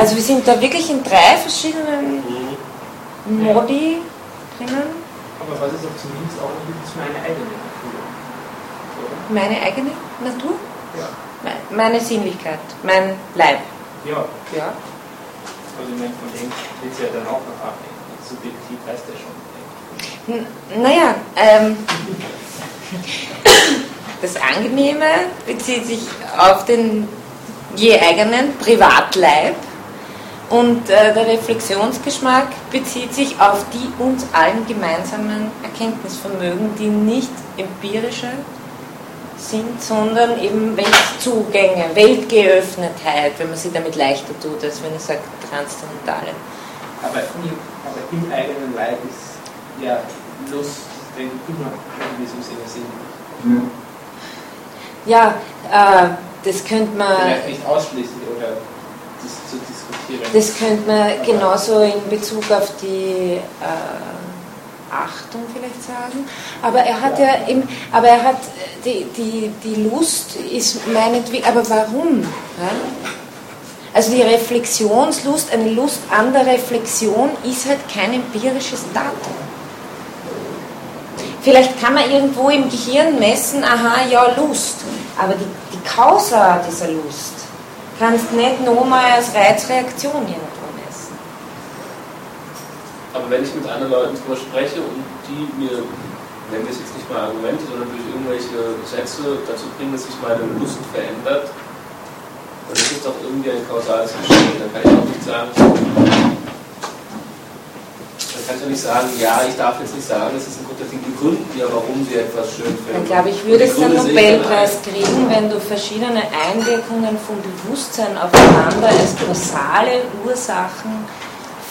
Also wir sind da wirklich in drei verschiedenen Mhm. Modi drinnen. Aber was ist auch zumindest auch ist meine eigene Natur. Oder? Meine eigene Natur, Ja. me- meine Sinnlichkeit, mein Leib. Ja, Ja. also ich meine, von dem wird es ja dann auch noch abhängen. Subjektiv heißt ja schon. N- Naja, ähm, das Angenehme bezieht sich auf den je eigenen Privatleib und äh, der Reflexionsgeschmack bezieht sich auf die uns allen gemeinsamen Erkenntnisvermögen, die nicht empirische sind, sondern eben Weltzugänge, Weltgeöffnetheit, wenn man sie damit leichter tut, als wenn ich sage transzendentale. Aber im, aber im eigenen Leib ist ja Lust, ich, immer in diesem Sinne sinnlich. Ja, äh, das könnte man. Vielleicht nicht ausschließlich oder das zu diskutieren. Das könnte man genauso in Bezug auf die äh, Achtung vielleicht sagen. Aber er hat ja, eben, aber er hat die, die, die Lust ist meinetwegen, aber warum? Ja? Also die Reflexionslust, eine Lust an der Reflexion ist halt kein empirisches Datum. Vielleicht kann man irgendwo im Gehirn messen, aha, ja, Lust. Aber die, die Causa dieser Lust kannst nicht nochmal als Reizreaktion irgendwo messen. Aber wenn ich mit anderen Leuten darüber spreche und die mir, nennen wir es jetzt nicht mal Argumente, sondern durch irgendwelche Sätze dazu bringen, dass sich meine Lust verändert, dann ist es doch irgendwie ein kausales Geschehen. Dann kann ich auch nicht sagen, kannst du nicht sagen, ja, ich darf jetzt nicht sagen, es ist ein guter Ding, die Gründen ja, warum sie etwas schön finden. Dann glaube ich, würdest du einen Nobelpreis kriegen, wenn du verschiedene Einwirkungen vom Bewusstsein aufeinander als kausale Ursachen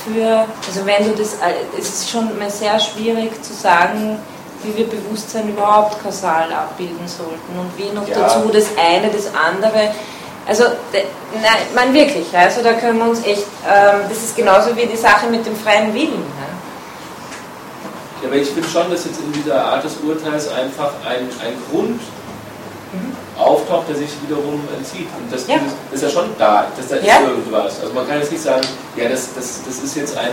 für, also wenn du das, äh, es ist schon mal sehr schwierig zu sagen, wie wir Bewusstsein überhaupt kausal abbilden sollten und wie noch ja. dazu das eine, das andere. Also, nein, man wirklich, also da können wir uns echt, ähm, das ist genauso wie die Sache mit dem freien Willen. Ja, aber ich finde schon, dass jetzt in dieser Art des Urteils einfach ein, ein Grund mhm. auftaucht, der sich wiederum entzieht. Und das, ja. ist ja schon da, dass da ja. ist irgendwas. Also man kann jetzt nicht sagen, ja, das, das, das ist jetzt ein,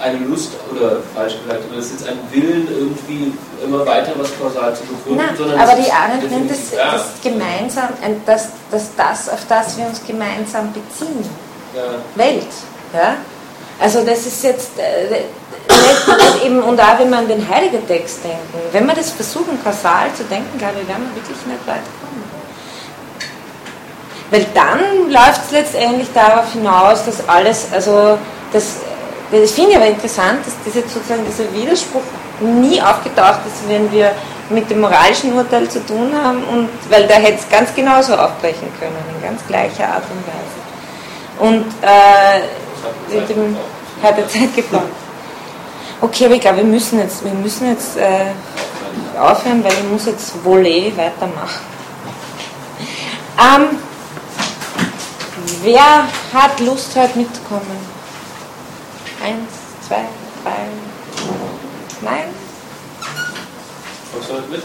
eine Lust, oder falsch gesagt, oder das ist jetzt ein Willen, irgendwie immer weiter was kausal zu begründen. Nein, sondern aber die Arendt nennt das, das gemeinsam, das, das, das, auf das wir uns gemeinsam beziehen. Ja. Welt. Ja? Also das ist jetzt, äh, eben, und auch wenn wir an den Heiligen Text denken, wenn wir das versuchen, kausal zu denken, glaube ich, werden wir wirklich nicht weit kommen. Weil dann läuft es letztendlich darauf hinaus, dass alles, also das, das finde ich aber interessant, dass diese, sozusagen dieser Widerspruch nie aufgetaucht ist, wenn wir mit dem moralischen Urteil zu tun haben, und, weil da hätte es ganz genauso aufbrechen können, in ganz gleicher Art und Weise. Und äh, mit dem hat er Zeit gebraucht. Okay, aber ich glaube, wir müssen jetzt, wir müssen jetzt äh, aufhören, weil ich muss jetzt Volley weitermachen. Ähm, wer hat Lust, heute mitzukommen? Eins, zwei, drei. Nein? Was soll ich mit?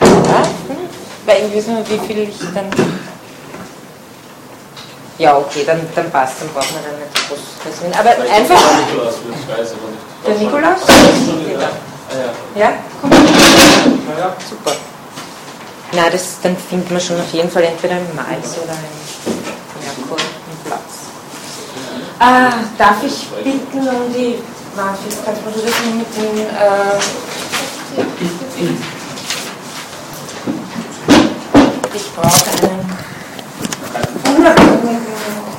Was? Hm? Weil ich weiß nicht, wie viel ich dann. Ja, okay, dann, dann passt, dann brauchen wir dann nicht groß reden. Aber Vielleicht einfach. Der Nikolaus, ich weiß aber nicht. Der Nikolaus? Ja. Ah, ja. ja, komm. Ja, ja. Super. Na, das, dann findet man schon auf jeden Fall entweder einen Mais oder einen Merkur einen Platz. Ah, darf ich bitten um die Marfis, kannst du das mit den. Äh, ich brauche einen Amen.